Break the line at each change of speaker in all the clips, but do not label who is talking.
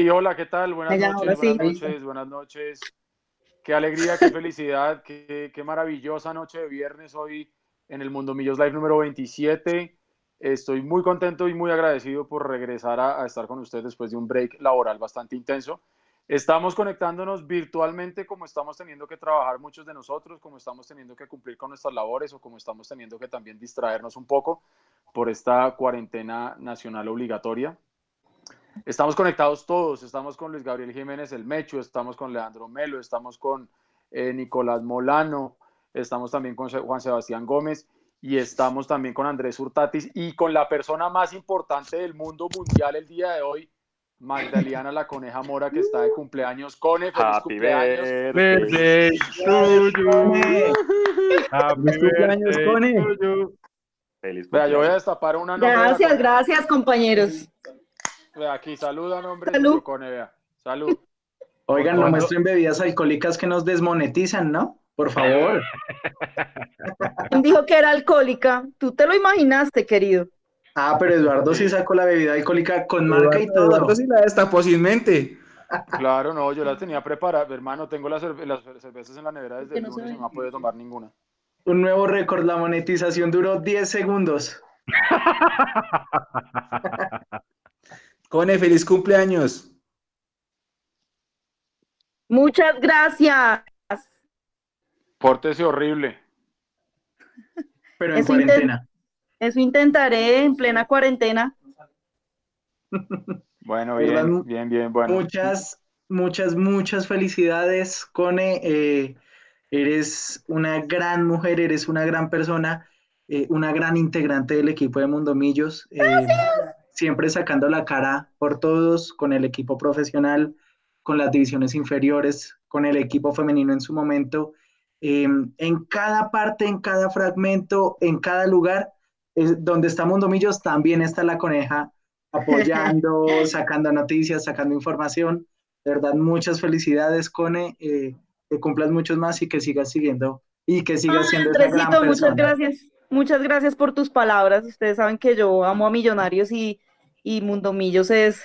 Hey, hola, ¿qué tal? Buenas noches, buenas noches, buenas noches. Qué alegría, qué felicidad, qué, qué, maravillosa noche de viernes hoy en el Mundo Millos Live número 27. Estoy muy contento y muy agradecido por regresar a, a estar con ustedes después de un break laboral bastante intenso. Estamos conectándonos virtualmente como estamos teniendo que trabajar muchos de nosotros, como estamos teniendo que cumplir con nuestras labores o como estamos teniendo que también distraernos un poco por esta cuarentena nacional obligatoria. Estamos conectados todos, estamos con Luis Gabriel Jiménez El Mecho, estamos con Leandro Melo, estamos con eh, Nicolás Molano, estamos también con Juan Sebastián Gómez y estamos también con Andrés Hurtatis y con la persona más importante del mundo mundial el día de hoy, Magdaliana la Coneja Mora, que está de cumpleaños. Cone, feliz
Happy
cumpleaños.
birthday. Happy
Feliz cumpleaños, Cone.
Feliz
Vea, yo voy a
cumpleaños.
destapar una
Gracias, gracias, compañeros.
Aquí, saluda nombre
Salud.
Salud.
Oigan, no muestren bebidas alcohólicas que nos desmonetizan, ¿no? Por favor.
¿Quién dijo que era alcohólica? Tú te lo imaginaste, querido.
Ah, pero Eduardo sí sacó la bebida alcohólica con marca y todo.
Eduardo sí la destapó sin mente.
Claro, no, yo la tenía preparada. Hermano, tengo las, cerve- las cervezas en la nevera desde
Que
el
no se
lunes y no ha podido tomar ninguna.
Un nuevo récord, la monetización duró 10 segundos.
Cone, feliz cumpleaños.
Muchas gracias.
Pórtese horrible.
Pero en
Eso intent-
cuarentena.
Eso intentaré en plena cuarentena.
Bueno, bien, bien, bien, bueno.
Muchas, muchas, muchas felicidades, Cone. Eh, eres una gran mujer, eres una gran persona, eh, una gran integrante del equipo de Mundomillos. eh, siempre sacando la cara por todos, con el equipo profesional, con las divisiones inferiores, con el equipo femenino en su momento. Eh, en cada parte, en cada fragmento, en cada lugar es- donde está Mundomillos, también está la coneja apoyando, sacando noticias, sacando información. De verdad, muchas felicidades, Cone. eh, que cumplas muchos más y que sigas siguiendo y que sigas
Ay,
siendo esa gran
Andresito, muchas gracias. Muchas gracias por tus palabras. Ustedes saben que yo amo a Millonarios y, y Mundomillos es,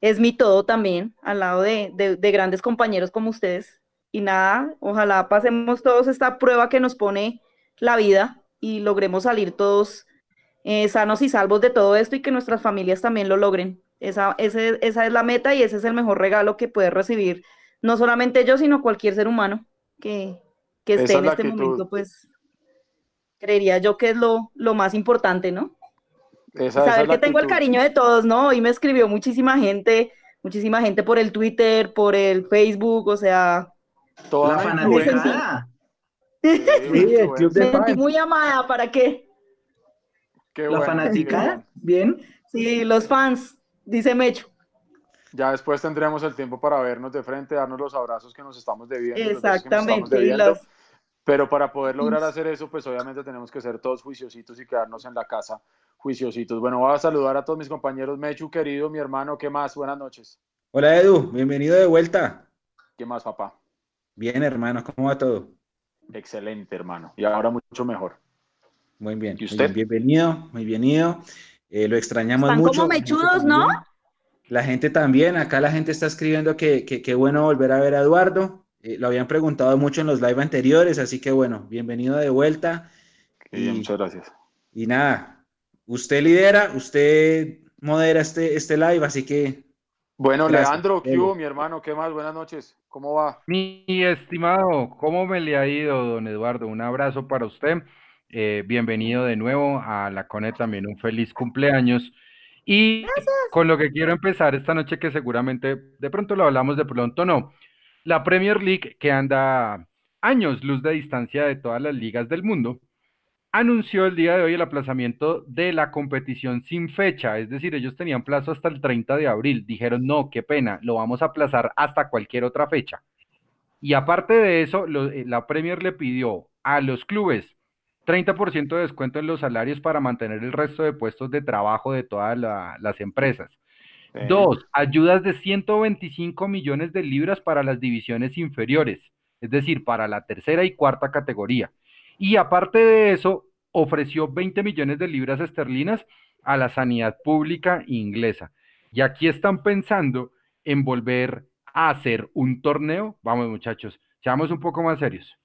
es mi todo también, al lado de, de- de grandes compañeros como ustedes. Y nada, ojalá pasemos todos esta prueba que nos pone la vida y logremos salir todos eh, sanos y salvos de todo esto y que nuestras familias también lo logren. Esa, ese- esa es la meta y ese es el mejor regalo que puede recibir no solamente yo, sino cualquier ser humano que, que esté
es
en este
actitud.
momento, pues creería yo que es lo, lo más importante, ¿no?
Esa, esa
Saber
es
que tengo el cariño de todos, ¿no? Hoy me escribió muchísima gente, muchísima gente por el Twitter, por el Facebook, o sea,
Toda
La fanaticada.
Sí,
Sí, el club de
me sentí
fans.
muy amada, ¿para qué?
Qué
La
bueno,
fanaticada.
bien.
Sí, los fans, dice Mecho.
Ya después tendremos el tiempo para vernos de frente, darnos los abrazos que nos estamos debiendo. los besos que nos estamos
Exactamente, y las,
Pero para poder lograr hacer eso, pues obviamente tenemos que ser todos juiciositos y quedarnos en la casa juiciositos. Bueno, voy a saludar a todos mis compañeros. Mechu, querido, mi hermano, ¿qué más? Buenas noches.
Hola Edu, bienvenido de vuelta.
¿Qué más, papá?
Bien, hermano, ¿cómo va todo?
Excelente, hermano. Y ahora mucho mejor.
Muy bien.
¿Y
muy
usted?
bien, bienvenido, muy bienvenido. Eh, lo extrañamos
Están
mucho.
como mechudos, ¿no?
La gente también, acá la gente está escribiendo que que- qué bueno volver a ver a Eduardo. Eh, lo habían preguntado mucho en los live anteriores, así que bueno, bienvenido de vuelta. Y-
muchas gracias.
Y nada, usted lidera, usted modera este, este live, así que
Bueno,
Gracias,
Leandro, ¿qué hubo, mi hermano? ¿Qué más? Buenas noches. ¿Cómo va?
Mi estimado, ¿cómo me le ha ido, don Eduardo? Un abrazo para usted. Eh, bienvenido de nuevo a la CONE también, un feliz cumpleaños. Y con lo que quiero empezar esta noche, que seguramente de pronto lo hablamos, de pronto no. La Premier League, que anda años luz de distancia de todas las ligas del mundo, anunció el día de hoy el aplazamiento de la competición sin fecha, es decir, ellos tenían plazo hasta el 30 de abril, dijeron, no, qué pena, lo vamos a aplazar hasta cualquier otra fecha. Y aparte de eso, eh, la Premier le pidió a los clubes 30% de descuento en los salarios para mantener el resto de puestos de trabajo de todas la- las empresas. Dos, ayudas de 125 millones de libras para las divisiones inferiores, es decir, para la tercera y cuarta categoría. Y aparte de eso, ofreció 20 millones de libras esterlinas a la sanidad pública inglesa. Y aquí están pensando en volver a hacer un torneo? Vamos muchachos, seamos un poco más serios.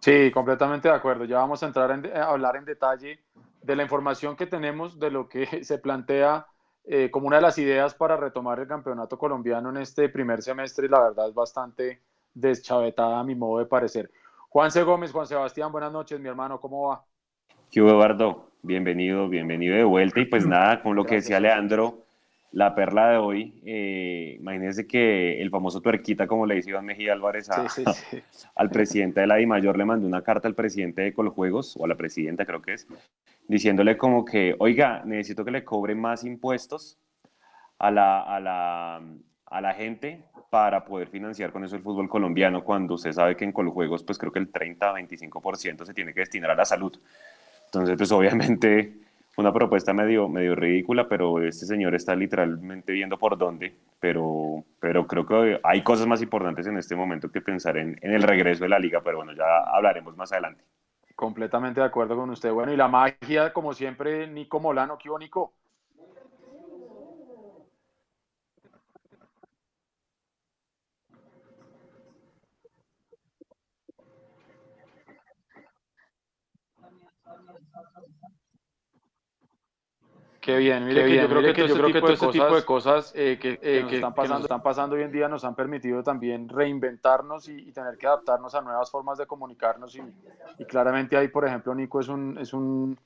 Sí, completamente de acuerdo. Ya vamos a entrar a hablar en detalle de la información que tenemos, de lo que se plantea eh, como una de las ideas para retomar el campeonato colombiano en este primer semestre y la verdad es bastante deschavetada a mi modo de parecer. Juan C. Gómez, Juan Sebastián, buenas noches, mi hermano, ¿cómo va?
¿Qué Eduardo? Bienvenido, bienvenido de vuelta. Y pues nada, con lo que decía Leandro, la perla de hoy, eh, imagínense que el famoso tuerquita, como le dice Iván Mejía Álvarez al presidente de la DIMAYOR, le mandó una carta al presidente de Coljuegos, o a la presidenta creo que es, diciéndole como que, oiga, necesito que le cobre más impuestos a la, a la, a la gente para poder financiar con eso el fútbol colombiano, cuando usted sabe que en Coljuegos, pues creo que el 30-25% se tiene que destinar a la salud. Entonces, pues obviamente una propuesta medio, medio ridícula, pero este señor está literalmente viendo por dónde, pero, pero creo que hay cosas más importantes en este momento que pensar en, en el regreso de la liga, pero bueno, ya hablaremos más adelante.
Completamente de acuerdo con usted. Bueno, y la magia, como siempre, Nico Molano, ¿qué Nico? Qué bien, mire que yo creo que, yo creo que todo este tipo de cosas eh, que, eh, que, están pasando, están pasando hoy en día nos han permitido también reinventarnos y, tener que adaptarnos a nuevas formas de comunicarnos y, claramente ahí, por ejemplo, Nico es un, es un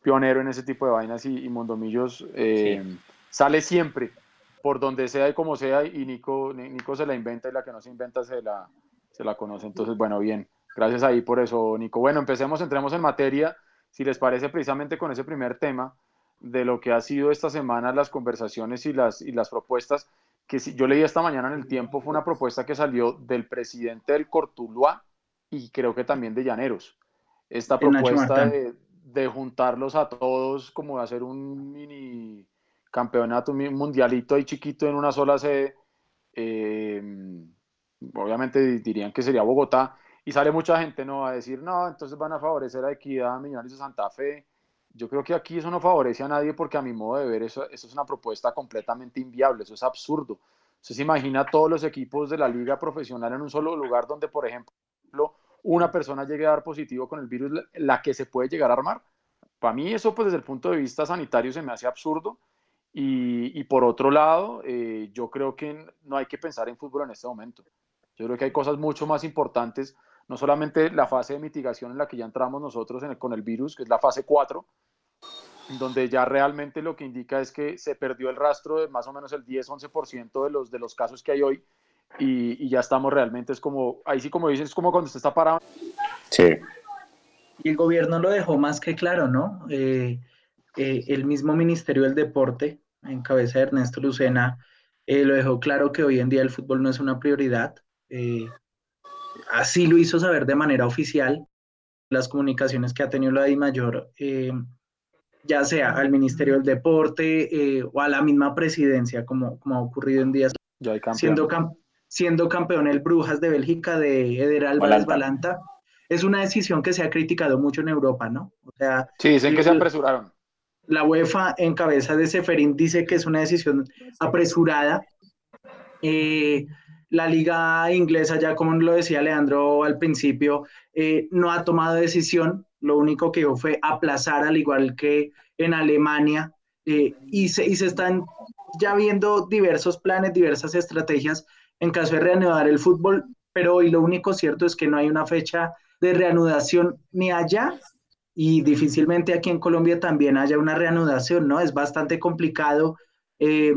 pionero en ese tipo de vainas y, Mondomillos eh, sale siempre por donde sea y como sea y Nico, Nico se la inventa y la que no se inventa se la, se la conoce. Entonces, bueno, bien, gracias ahí por eso, Nico. Bueno, empecemos, entremos en materia, si les parece precisamente con ese primer tema de lo que ha sido esta semana las conversaciones y las, y las propuestas que si, yo leí esta mañana en el tiempo fue una propuesta que salió del presidente del Cortuluá y creo que también de Llaneros. Esta propuesta de, de, juntarlos a todos, como de hacer un mini campeonato, un mundialito ahí chiquito en una sola sede. Eh, obviamente dirían que sería Bogotá. Y sale mucha gente ¿no? a decir, no, entonces van a favorecer a Equidad, Millonarios de Santa Fe yo creo que aquí eso no favorece a nadie porque a mi modo de ver eso, eso es una propuesta completamente inviable, eso es absurdo. Usted se imagina todos los equipos de la liga profesional en un solo lugar donde, por ejemplo, una persona llegue a dar positivo con el virus, la que se puede llegar a armar. Para mí eso, pues desde el punto de vista sanitario, se me hace absurdo. Y, por otro lado, eh, yo creo que no hay que pensar en fútbol en este momento. Yo creo que hay cosas mucho más importantes, no solamente la fase de mitigación en la que ya entramos nosotros con el virus, que es la fase 4, donde ya realmente lo que indica es que se perdió el rastro de más o menos el 10-11% de los, de los casos que hay hoy y, ya estamos realmente, es como, ahí sí como dices, es como cuando usted está parado.
Sí. Y el gobierno lo dejó más que claro, ¿no? Eh, eh, el mismo Ministerio del Deporte, en cabeza de Ernesto Lucena, eh, lo dejó claro que hoy en día el fútbol no es una prioridad. Así lo hizo saber de manera oficial. Las comunicaciones que ha tenido la DIMAYOR eh, ya sea al Ministerio del Deporte eh, o a la misma presidencia, como, como ha ocurrido en días. siendo, siendo campeón el Brujas de Bélgica de Eder Álvarez Balanta. Es una decisión que se ha criticado mucho en Europa, ¿no?
O sea, sí, dicen que se apresuraron.
La UEFA, en cabeza de Seferín, dice que es una decisión apresurada. Eh, la liga inglesa, ya como lo decía Leandro al principio, eh, no ha tomado decisión lo único que hizo fue aplazar, al igual que en Alemania, eh, y, se, y se están ya viendo diversos planes, diversas estrategias en caso de reanudar el fútbol, pero hoy lo único cierto es que no hay una fecha de reanudación ni allá y difícilmente aquí en Colombia también haya una reanudación, ¿no? Es bastante complicado eh,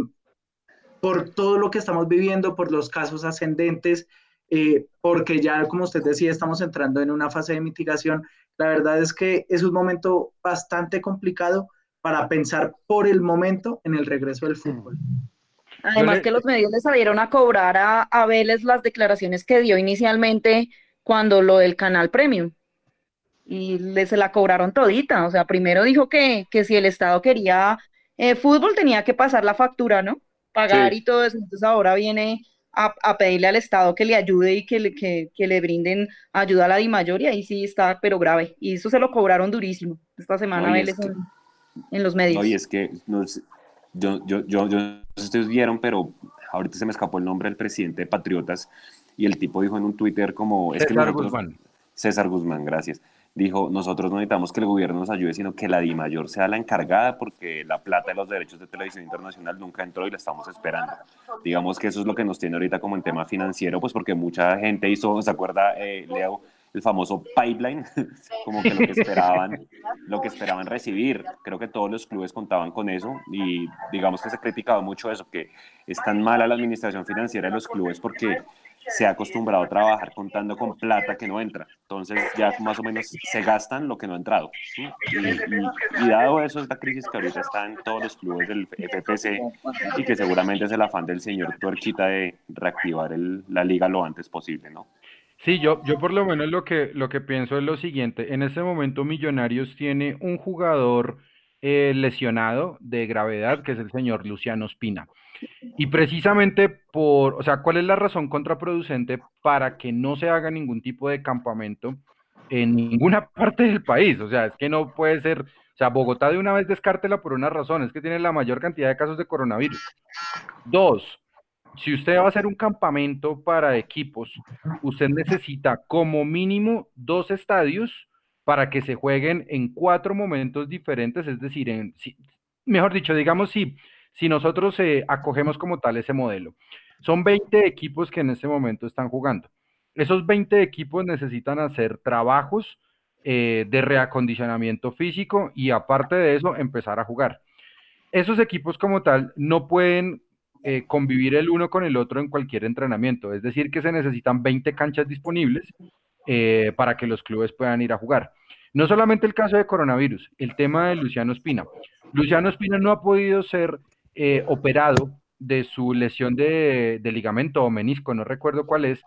por todo lo que estamos viviendo, por los casos ascendentes, eh, porque ya, como usted decía, estamos entrando en una fase de mitigación la verdad es que es un momento bastante complicado para pensar por el momento en el regreso del fútbol.
Además que los medios le salieron a cobrar a, a Vélez las declaraciones que dio inicialmente cuando lo del canal premium. Y le, se la cobraron todita. O sea, primero dijo que, que si el Estado quería eh, fútbol tenía que pasar la factura, ¿no? Pagar y todo eso. Entonces ahora viene a, pedirle al Estado que le ayude y que le, que, le brinden ayuda a la DIMAYOR y ahí sí está, pero grave. Y eso se lo cobraron durísimo esta semana en, los medios.
Oye, es que yo, yo, yo, yo, no sé si ustedes vieron, pero ahorita se me escapó el nombre del presidente de Patriotas, y el tipo dijo en un Twitter como...
César es que Guzmán.
César Guzmán, gracias. Dijo, nosotros no necesitamos que el gobierno nos ayude, sino que la DIMAYOR sea la encargada porque la plata de los derechos de televisión internacional nunca entró y la estamos esperando. Digamos que eso es lo que nos tiene ahorita como en tema financiero, pues porque mucha gente hizo, ¿se acuerda, eh, Leo? el famoso pipeline, como que lo que esperaban, lo que esperaban recibir. Creo que todos los clubes contaban con eso y digamos que se criticaba mucho eso, que es tan mala la administración financiera de los clubes porque se ha acostumbrado a trabajar contando con plata que no entra. Entonces ya más o menos se gastan lo que no ha entrado. Y, dado eso, esta crisis que ahorita está en todos los clubes del FPC y que seguramente es el afán del señor Tuerquita de reactivar la liga lo antes posible, ¿no?
Sí, yo, yo por lo menos lo que, lo que pienso es lo siguiente. En este momento Millonarios tiene un jugador eh, lesionado de gravedad, que es el señor Luciano Espina. Y precisamente por, o sea, ¿cuál es la razón contraproducente para que no se haga ningún tipo de campamento en ninguna parte del país? O sea, es que no puede ser, o sea, Bogotá de una vez descártela por una razón, es que tiene la mayor cantidad de casos de coronavirus. Dos, si usted va a hacer un campamento para equipos, usted necesita como mínimo dos estadios para que se jueguen en cuatro momentos diferentes, es decir, en, mejor dicho, digamos, si, si nosotros eh, acogemos como tal ese modelo, son 20 equipos que en este momento están jugando. Esos 20 equipos necesitan hacer trabajos eh, de reacondicionamiento físico y aparte de eso, empezar a jugar. Esos equipos como tal no pueden eh, convivir el uno con el otro en cualquier entrenamiento. Es decir, que se necesitan 20 canchas disponibles para que los clubes puedan ir a jugar. No solamente el caso de coronavirus, el tema de Luciano Espina. Luciano Espina no ha podido ser eh, operado de su lesión de, ligamento o menisco, no recuerdo cuál es,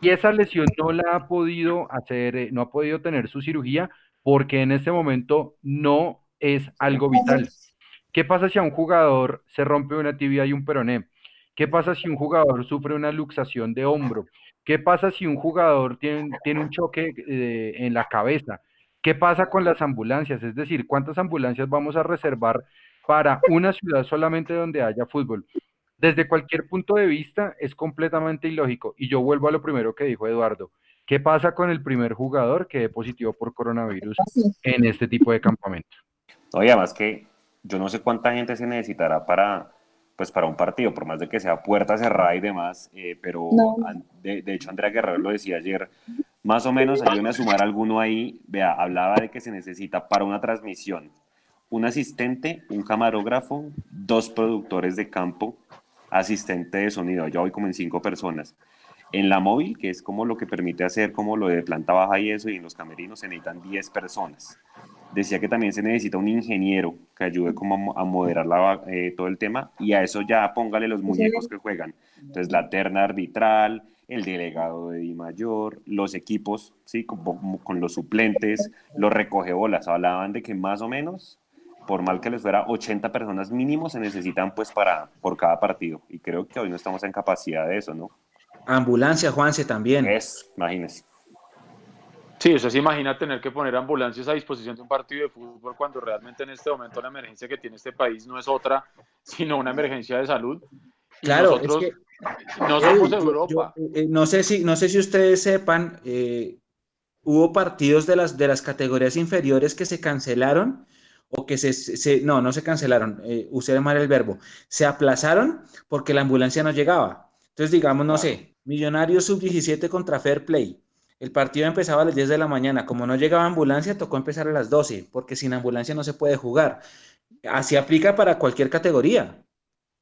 y esa lesión no la ha podido hacer, no ha podido tener su cirugía porque en este momento no es algo vital. ¿Qué pasa si a un jugador se rompe una tibia y un peroné? ¿Qué pasa si un jugador sufre una luxación de hombro? ¿Qué pasa si un jugador tiene, tiene un choque eh, en la cabeza? ¿Qué pasa con las ambulancias? Es decir, ¿cuántas ambulancias vamos a reservar para una ciudad solamente donde haya fútbol? Desde cualquier punto de vista es completamente ilógico. Y yo vuelvo a lo primero que dijo Eduardo. ¿Qué pasa con el primer jugador que es positivo por coronavirus en este tipo de campamento?
Oye, más que yo no sé cuánta gente se necesitará para, pues para un partido, por más de que sea puerta cerrada y demás, eh, pero de, hecho Andrea Guerrero lo decía ayer, más o menos, ayúdenme a sumar alguno ahí, vea, hablaba de que se necesita para una transmisión un asistente, un camarógrafo, dos productores de campo, asistente de sonido, ya voy como en cinco personas. En la móvil, que es como lo que permite hacer como lo de planta baja y eso, y en los camerinos se necesitan 10 personas. Decía que también se necesita un ingeniero que ayude como a moderar la, eh, todo el tema y a eso ya póngale los muñecos que juegan. Entonces la terna arbitral, el delegado de Di Mayor, los equipos, ¿sí? Con, con los suplentes, los recogebolas. Hablaban de que más o menos, por mal que les fuera, 80 personas mínimo se necesitan pues para, por cada partido. Y creo que hoy no estamos en capacidad de eso, ¿no?
Ambulancia, Juanse, también.
Es, imagínese.
Sí, o sea, se imagina tener que poner ambulancias a disposición de un partido de fútbol cuando realmente en este momento la emergencia que tiene este país no es otra, sino una emergencia de salud.
Claro, es que,
no somos Europa.
Eh, no, sé si, no sé si ustedes sepan, eh, hubo partidos de las, de las categorías inferiores que se cancelaron o que se, no, no se cancelaron, eh, usé mal el verbo, se aplazaron porque la ambulancia no llegaba. Entonces, digamos, no sé, Millonarios sub-17 contra Fair Play el partido empezaba a las 10 de la mañana. Como no llegaba ambulancia, tocó empezar a las 12, porque sin ambulancia no se puede jugar. Así aplica para cualquier categoría.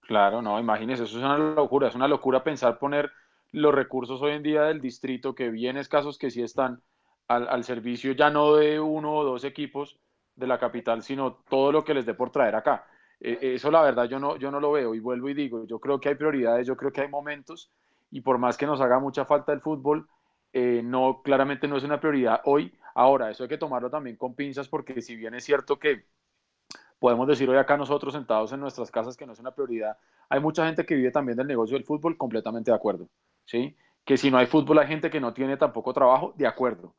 Claro, no, imagínese, eso es una locura. Es una locura pensar poner los recursos hoy en día del distrito, que bien escasos que sí están, al, servicio ya no de uno o dos equipos de la capital, sino todo lo que les dé por traer acá. E, eso la verdad yo no, yo no lo veo y vuelvo y digo, yo creo que hay prioridades, yo creo que hay momentos y por más que nos haga mucha falta el fútbol, eh, no, claramente no es una prioridad hoy. Ahora, eso hay que tomarlo también con pinzas porque si bien es cierto que podemos decir hoy acá nosotros sentados en nuestras casas que no es una prioridad, hay mucha gente que vive también del negocio del fútbol, completamente de acuerdo, ¿sí? Que si no hay fútbol hay gente que no tiene tampoco trabajo, de acuerdo.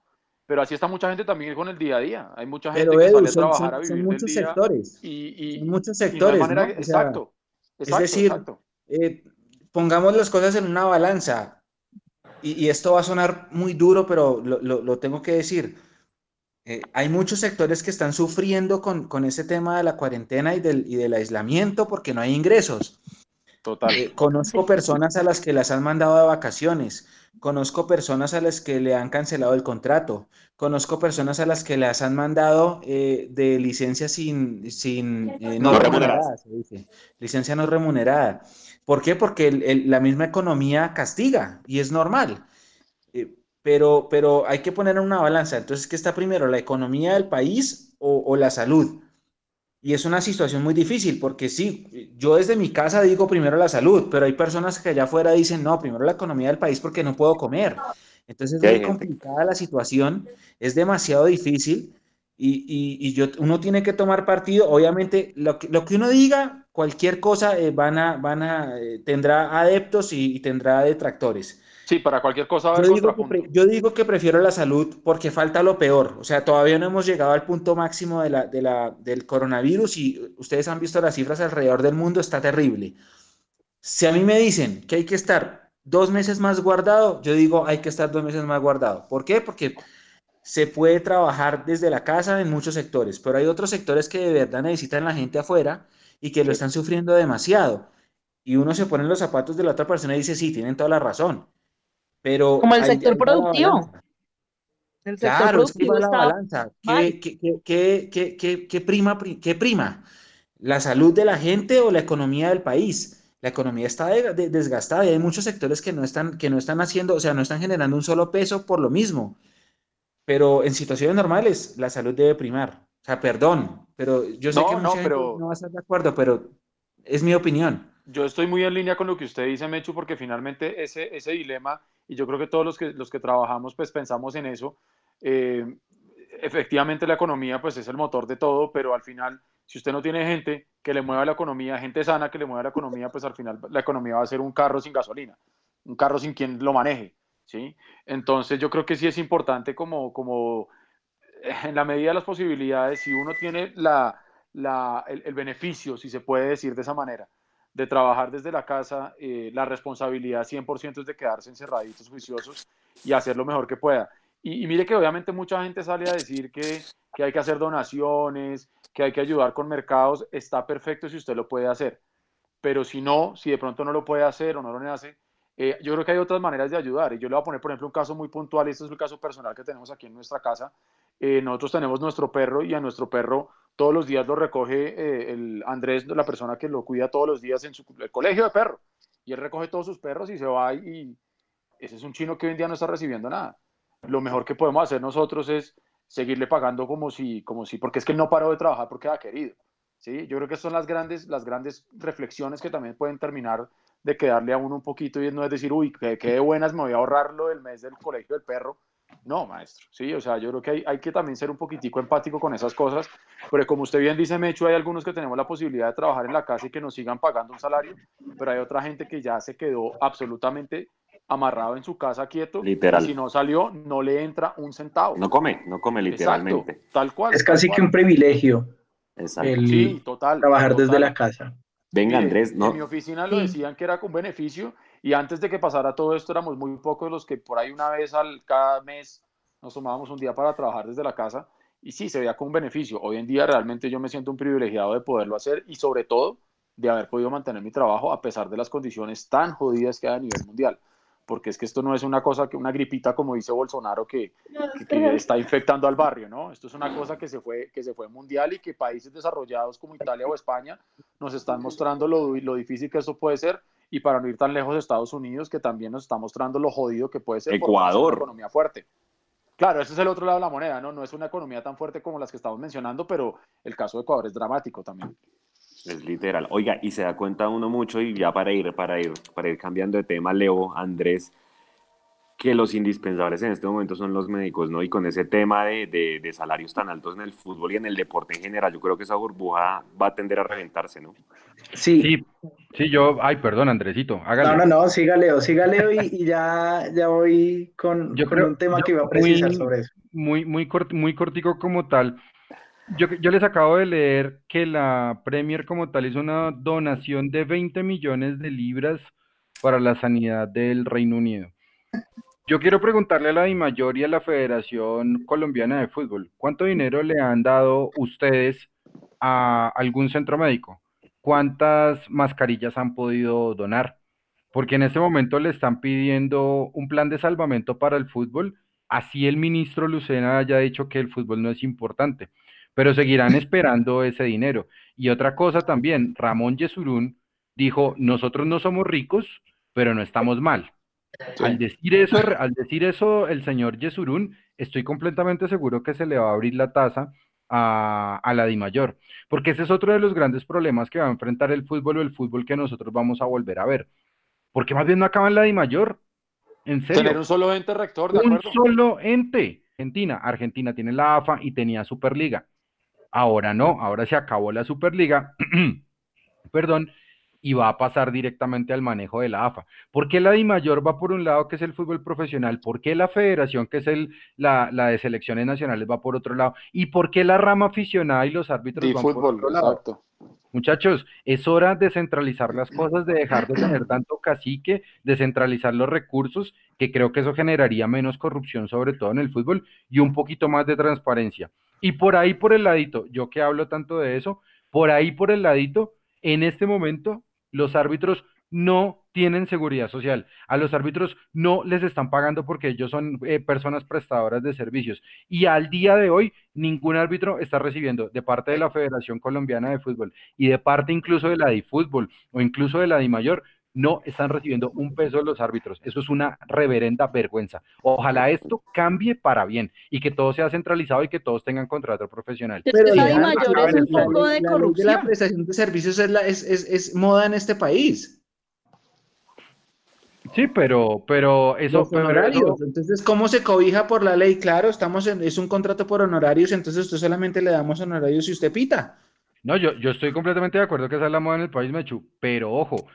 Pero así está mucha gente también con el día a día. Hay mucha gente que sale a trabajar a vivir
muchos
del día
sectores.
Y,
muchos sectores.
exacto,
Es decir, eh, pongamos las cosas en una balanza. Y, esto va a sonar muy duro, pero lo, tengo que decir. Eh, hay muchos sectores que están sufriendo con, con, ese tema de la cuarentena y del, y del aislamiento porque no hay ingresos.
Total.
Eh, conozco personas a las que las han mandado de vacaciones, conozco personas a las que le han cancelado el contrato, conozco personas a las que las han mandado eh, de licencia sin, sin
eh, no, remunerada,
licencia no remunerada. ¿Por qué? Porque la misma economía castiga y es normal. pero, pero hay que poner en una balanza. Entonces, ¿qué está primero? ¿La economía del país o, o la salud? Y es una situación muy difícil porque sí, yo desde mi casa digo primero la salud, pero hay personas que allá afuera dicen, no, primero la economía del país porque no puedo comer. Entonces es muy complicada la situación, es demasiado difícil y, y, yo, uno tiene que tomar partido. Obviamente, lo que, lo que uno diga, cualquier cosa, eh, van a, van a, eh, tendrá adeptos y tendrá detractores.
Sí, para cualquier cosa.
Yo digo, que yo digo, que prefiero la salud porque falta lo peor. O sea, todavía no hemos llegado al punto máximo de la, de la, del coronavirus y ustedes han visto las cifras alrededor del mundo, está terrible. Si a mí me dicen que hay que estar dos meses más guardado, yo digo hay que estar dos meses más guardado. ¿Por qué? Porque se puede trabajar desde la casa en muchos sectores, pero hay otros sectores que de verdad necesitan la gente afuera y que lo están sufriendo demasiado. Y uno se pone en los zapatos de la otra persona y dice, sí, tienen toda la razón pero
Como el sector productivo.
El sector claro, productivo es la balanza. ¿Qué, prima, ¿Qué prima? ¿La salud de la gente o la economía del país? La economía está desgastada y hay muchos sectores que no, están, que no están haciendo, o sea, no están generando un solo peso por lo mismo. Pero en situaciones normales, la salud debe primar. O sea, perdón, pero yo sé que mucha no, pero... no va a estar de acuerdo, pero es mi opinión.
Yo estoy muy en línea con lo que usted dice, Mechu, porque finalmente ese, ese dilema y yo creo que todos los que, los que trabajamos pues pensamos en eso. Eh, efectivamente la economía pues es el motor de todo, pero al final si usted no tiene gente que le mueva la economía, gente sana que le mueva la economía, pues al final la economía va a ser un carro sin gasolina, un carro sin quien lo maneje, ¿sí? Entonces yo creo que sí es importante como, como eh, en la medida de las posibilidades, si uno tiene la, la, el, el beneficio, si se puede decir de esa manera, de trabajar desde la casa, eh, la responsabilidad 100% es de quedarse encerraditos, juiciosos y hacer lo mejor que pueda. Y, mire que obviamente mucha gente sale a decir que, que, hay que hacer donaciones, que hay que ayudar con mercados, está perfecto si usted lo puede hacer. Pero si no, si de pronto no lo puede hacer o no lo hace, eh, yo creo que hay otras maneras de ayudar. Y yo le voy a poner, por ejemplo, un caso muy puntual, este es el caso personal que tenemos aquí en nuestra casa. Eh, nosotros tenemos nuestro perro y a nuestro perro todos los días lo recoge eh, el Andrés, la persona que lo cuida todos los días en el colegio de perro. Y él recoge todos sus perros y se va y ese es un chino que hoy en día no está recibiendo nada. Lo mejor que podemos hacer nosotros es seguirle pagando como si, como si, porque es que él no paró de trabajar porque ha querido. ¿sí? Yo creo que son las grandes, las grandes reflexiones que también pueden terminar de quedarle a uno un poquito y no es decir, uy, qué buenas, me voy a ahorrarlo el mes del colegio del perro no, maestro, sí, o sea, yo creo que hay, hay, que también ser un poquitico empático con esas cosas, porque como usted bien dice, Mecho, hay algunos que tenemos la posibilidad de trabajar en la casa y que nos sigan pagando un salario, pero hay otra gente que ya se quedó absolutamente amarrado en su casa quieto.
Literal.
si no salió, no le entra un centavo.
No come, no come literalmente.
tal cual.
Es casi que un privilegio.
Exacto. sí, total.
Trabajar desde la casa.
Venga, Andrés, no.
En mi oficina lo decían que era con beneficio y antes de que pasara todo esto éramos muy pocos los que por ahí una vez al cada mes nos tomábamos un día para trabajar desde la casa y sí, se veía con un beneficio. Hoy en día realmente yo me siento un privilegiado de poderlo hacer y sobre todo de haber podido mantener mi trabajo a pesar de las condiciones tan jodidas que hay a nivel mundial. Porque es que esto no es una cosa que una gripita como dice Bolsonaro que, que, está infectando al barrio, ¿no? Esto es una cosa que se fue que se fue mundial y que países desarrollados como Italia o España nos están mostrando lo, lo difícil que esto puede ser y para no ir tan lejos de Estados Unidos, que también nos está mostrando lo jodido que puede ser
Ecuador.
Una economía fuerte. Claro, ese es el otro lado de la moneda, ¿no? No es una economía tan fuerte como las que estamos mencionando, pero el caso de Ecuador es dramático también.
Es literal. Oiga, y se da cuenta uno mucho, y ya para ir, para ir, para ir cambiando de tema, Leo, Andrés, que los indispensables en este momento son los médicos, ¿no? Y con ese tema de, de, salarios tan altos en el fútbol y en el deporte en general, yo creo que esa burbuja va a tender a reventarse, ¿no?
Sí. Sí, yo, ay, perdón, Andresito,
hágale. No, no, no, siga Leo, siga Leo y, ya, ya voy con, yo creo, un tema que iba a precisar sobre eso.
Muy, muy, muy cortico como tal. Yo, yo les acabo de leer que la Premier como tal hizo una donación de 20 millones de libras para la sanidad del Reino Unido. Yo quiero preguntarle a la DIMAYOR y a la Federación Colombiana de Fútbol, ¿cuánto dinero le han dado ustedes a algún centro médico? ¿Cuántas mascarillas han podido donar? Porque en este momento le están pidiendo un plan de salvamento para el fútbol, así el ministro Lucena haya dicho que el fútbol no es importante, pero seguirán esperando ese dinero. Y otra cosa también, Ramón Yesurún dijo, nosotros no somos ricos, pero no estamos mal. Al decir eso, al decir eso el señor Yesurún, estoy completamente seguro que se le va a abrir la taza a, a la Mayor, porque ese es otro de los grandes problemas que va a enfrentar el fútbol o el fútbol que nosotros vamos a volver a ver. Porque más bien no acaba en la Mayor. En serio.
Tener un solo ente rector, ¿de
Un solo ente. Argentina. Argentina tiene la AFA y tenía Superliga. Ahora no, ahora se acabó la Superliga. Perdón, y va a pasar directamente al manejo de la AFA. ¿Por qué la DIMAYOR va por un lado, que es el fútbol profesional? ¿Por qué la federación, que es el, la, de selecciones nacionales, va por otro lado? ¿Y por qué la rama aficionada y los árbitros van por otro lado? Exacto. Muchachos, es hora de centralizar las cosas, de dejar de tener tanto cacique, de centralizar los recursos, que creo que eso generaría menos corrupción, sobre todo en el fútbol, y un poquito más de transparencia. Y por ahí, por el ladito, yo que hablo tanto de eso, por ahí, por el ladito, en este momento, los árbitros no tienen seguridad social. A los árbitros no les están pagando porque ellos son eh, personas prestadoras de servicios. Y al día de hoy, ningún árbitro está recibiendo de parte de la Federación Colombiana de Fútbol y de parte incluso de la DIFútbol o incluso de la DIMAYOR, no están recibiendo un peso de los árbitros. Eso es una reverenda vergüenza. Ojalá esto cambie para bien y que todo sea centralizado y que todos tengan contrato profesional.
Pero la, mayor es un poco de corrupción.
La prestación de servicios es, la, es, es, es, moda en este país.
Sí, pero, pero eso.
honorarios. Entonces, ¿cómo se cobija por la ley? Claro, estamos en, es un contrato por honorarios, entonces usted solamente le damos honorarios si usted pita.
No, yo, yo estoy completamente de acuerdo que esa es la moda en el país, Mechu, pero ojo,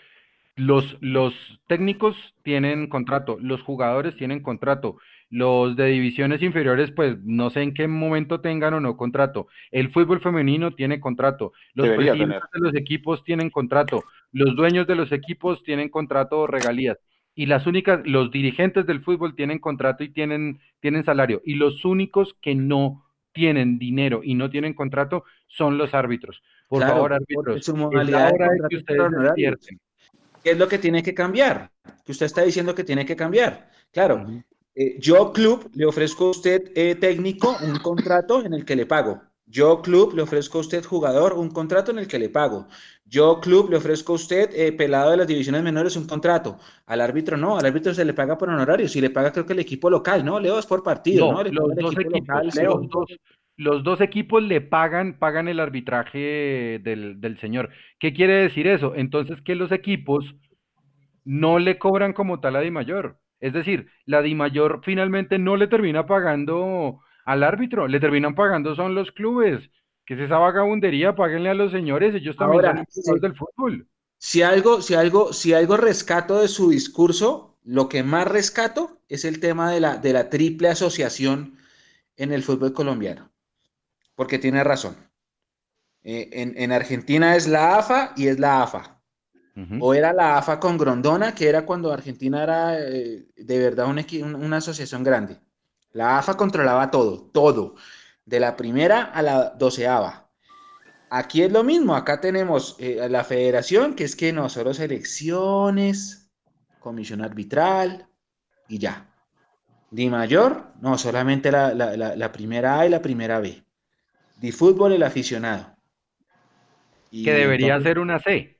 los, los técnicos tienen contrato, los jugadores tienen contrato, los de divisiones inferiores, pues no sé en qué momento tengan o no contrato. El fútbol femenino tiene contrato, los presidentes de los equipos tienen contrato, los dueños de los equipos tienen contrato o regalías. Y las únicas, los dirigentes del fútbol tienen contrato y tienen, tienen salario. Y los únicos que no tienen dinero y no tienen contrato son los árbitros. Por favor, árbitros, es la hora de que ustedes despierten.
¿Qué es lo que tiene que cambiar? Que usted está diciendo que tiene que cambiar. Claro, eh, yo club le ofrezco a usted eh, técnico un contrato en el que le pago. Yo club le ofrezco a usted jugador un contrato en el que le pago. Yo club le ofrezco a usted eh, pelado de las divisiones menores un contrato. Al árbitro no, al árbitro se le paga por honorario. Si le paga creo que el equipo local, ¿no? Leo es por partido, ¿no?
Los, dos equipos, los, dos, equipos, le pagan, pagan el arbitraje del, del señor. ¿Qué quiere decir eso? Entonces que los equipos no le cobran como tal a Di Mayor. Es decir, la Di Mayor finalmente no le termina pagando al árbitro, le terminan pagando son los clubes. Que es esa vagabundería, páguenle a los señores, ellos también Ahora, son del fútbol.
Si algo, si algo, si algo rescato de su discurso, lo que más rescato es el tema de la, de la triple asociación en el fútbol colombiano. Porque tiene razón. Eh, en, Argentina es la AFA y es la AFA. O era la AFA con Grondona, que era cuando Argentina era eh, de verdad una asociación grande. La AFA controlaba todo, todo, de la primera a la doceava. Aquí es lo mismo, acá tenemos eh, la federación, que es que no solo elecciones, comisión arbitral y ya. Di mayor, no, solamente la, primera A y la primera B. Di fútbol, el aficionado.
que debería ser una C.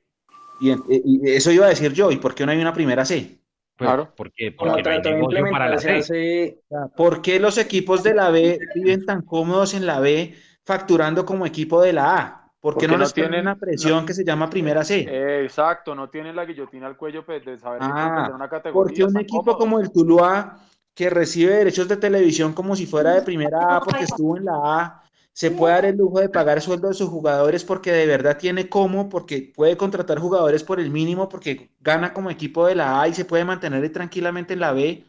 Y, y, eso iba a decir yo, ¿y por qué no hay una primera C?
Pues, claro. Porque, porque para la C.
¿Por qué los equipos de la B viven tan cómodos en la B facturando como equipo de la A? ¿Por qué no, les tienen una presión que se llama primera C?
exacto, no tienen la guillotina al cuello pues, de saber
ah, una categoría. Porque un equipo como el Tuluá, que recibe derechos de televisión como si fuera de primera A porque estuvo en la A, se puede dar el lujo de pagar sueldo de sus jugadores porque de verdad tiene cómo, porque puede contratar jugadores por el mínimo, porque gana como equipo de la A y se puede mantener tranquilamente en la B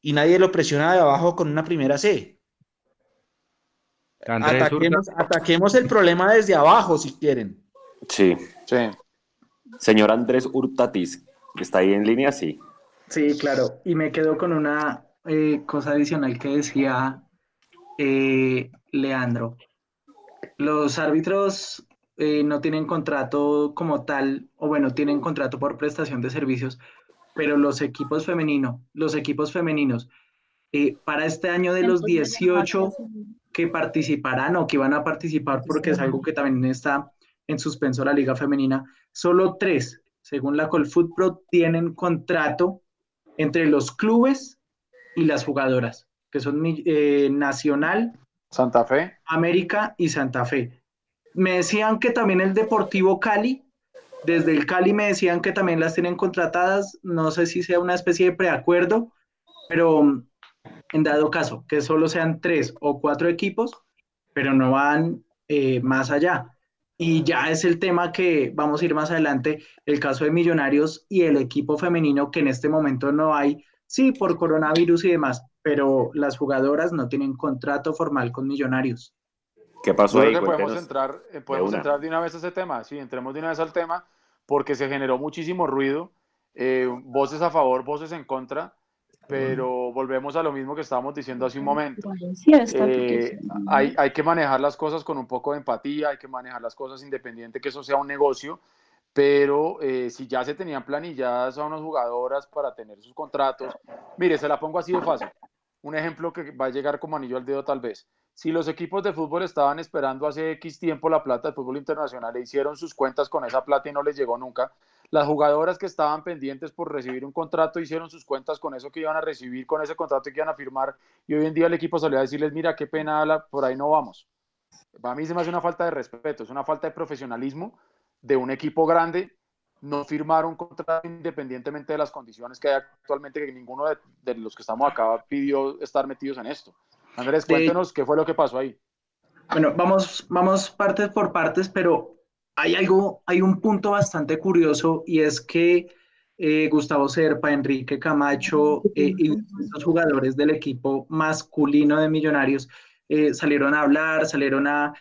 y nadie lo presiona de abajo con una primera C. Ataquemos, ataquemos, el problema desde abajo si quieren.
Sí. sí. Señor Andrés Hurtatis, ¿Está ahí en línea? Sí.
Sí, claro. Y me quedo con una eh, cosa adicional que decía eh, Leandro. Los árbitros eh, no tienen contrato como tal, o bueno, tienen contrato por prestación de servicios, pero los equipos femeninos, los equipos femeninos, para este año de los 18 que participarán o que van a participar, porque es algo que también está en suspenso la Liga Femenina, solo tres, según la Colfoot tienen contrato entre los clubes y las jugadoras, que son eh, Nacional,
Santa Fe,
América y Santa Fe. Me decían que también el Deportivo Cali, desde el Cali me decían que también las tienen contratadas, no sé si sea una especie de preacuerdo, pero en dado caso que solo sean tres o cuatro equipos, pero no van eh, más allá. Y ya es el tema que vamos a ir más adelante, el caso de Millonarios y el equipo femenino que en este momento no hay, sí, por coronavirus y demás, pero las jugadoras no tienen contrato formal con Millonarios.
¿Qué pasó ahí?
podemos entrar, eh, podemos de entrar de una vez a ese tema, sí, entremos de una vez al tema, porque se generó muchísimo ruido, eh, voces a favor, voces en contra, pero volvemos a lo mismo que estábamos diciendo hace un momento. Eh, hay, hay, que manejar las cosas con un poco de empatía, hay que manejar las cosas independiente que eso sea un negocio, pero eh, si ya se tenían planilladas a unas jugadoras para tener sus contratos, mire, se la pongo así de fácil. Un ejemplo que va a llegar como anillo al dedo tal vez. Si los equipos de fútbol estaban esperando hace X tiempo la plata del fútbol internacional e hicieron sus cuentas con esa plata y no les llegó nunca, las jugadoras que estaban pendientes por recibir un contrato hicieron sus cuentas con eso que iban a recibir, con ese contrato que iban a firmar, y hoy en día el equipo salió a decirles, mira, qué pena, por ahí no vamos. Para mí se me hace una falta de respeto, es una falta de profesionalismo de un equipo grande no firmar un contrato independientemente de las condiciones que hay actualmente, que ninguno de, los que estamos acá pidió estar metidos en esto. Andrés, cuéntenos qué fue lo que pasó ahí.
Bueno, vamos, vamos partes por partes, pero hay algo, hay un punto bastante curioso y es que eh, Gustavo Serpa, Enrique Camacho eh, y los jugadores del equipo masculino de Millonarios eh, salieron a hablar, salieron a,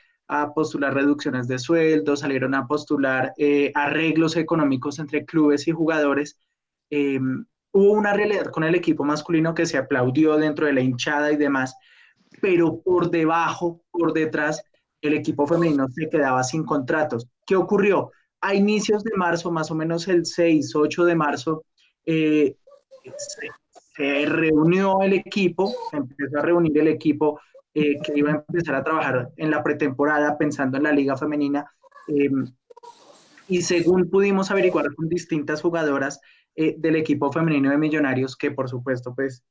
postular reducciones de sueldo, salieron a postular arreglos económicos entre clubes y jugadores. Em, hubo una realidad con el equipo masculino que se aplaudió dentro de la hinchada y demás, pero por debajo, por detrás, el equipo femenino se quedaba sin contratos. ¿Qué ocurrió? A inicios de marzo, más o menos el 6, 8 de marzo, eh, se, reunió el equipo, se empezó a reunir el equipo eh, que iba a empezar a trabajar en la pretemporada pensando en la liga femenina. Em, y según pudimos averiguar con distintas jugadoras eh, del equipo femenino de Millonarios, que por supuesto, pues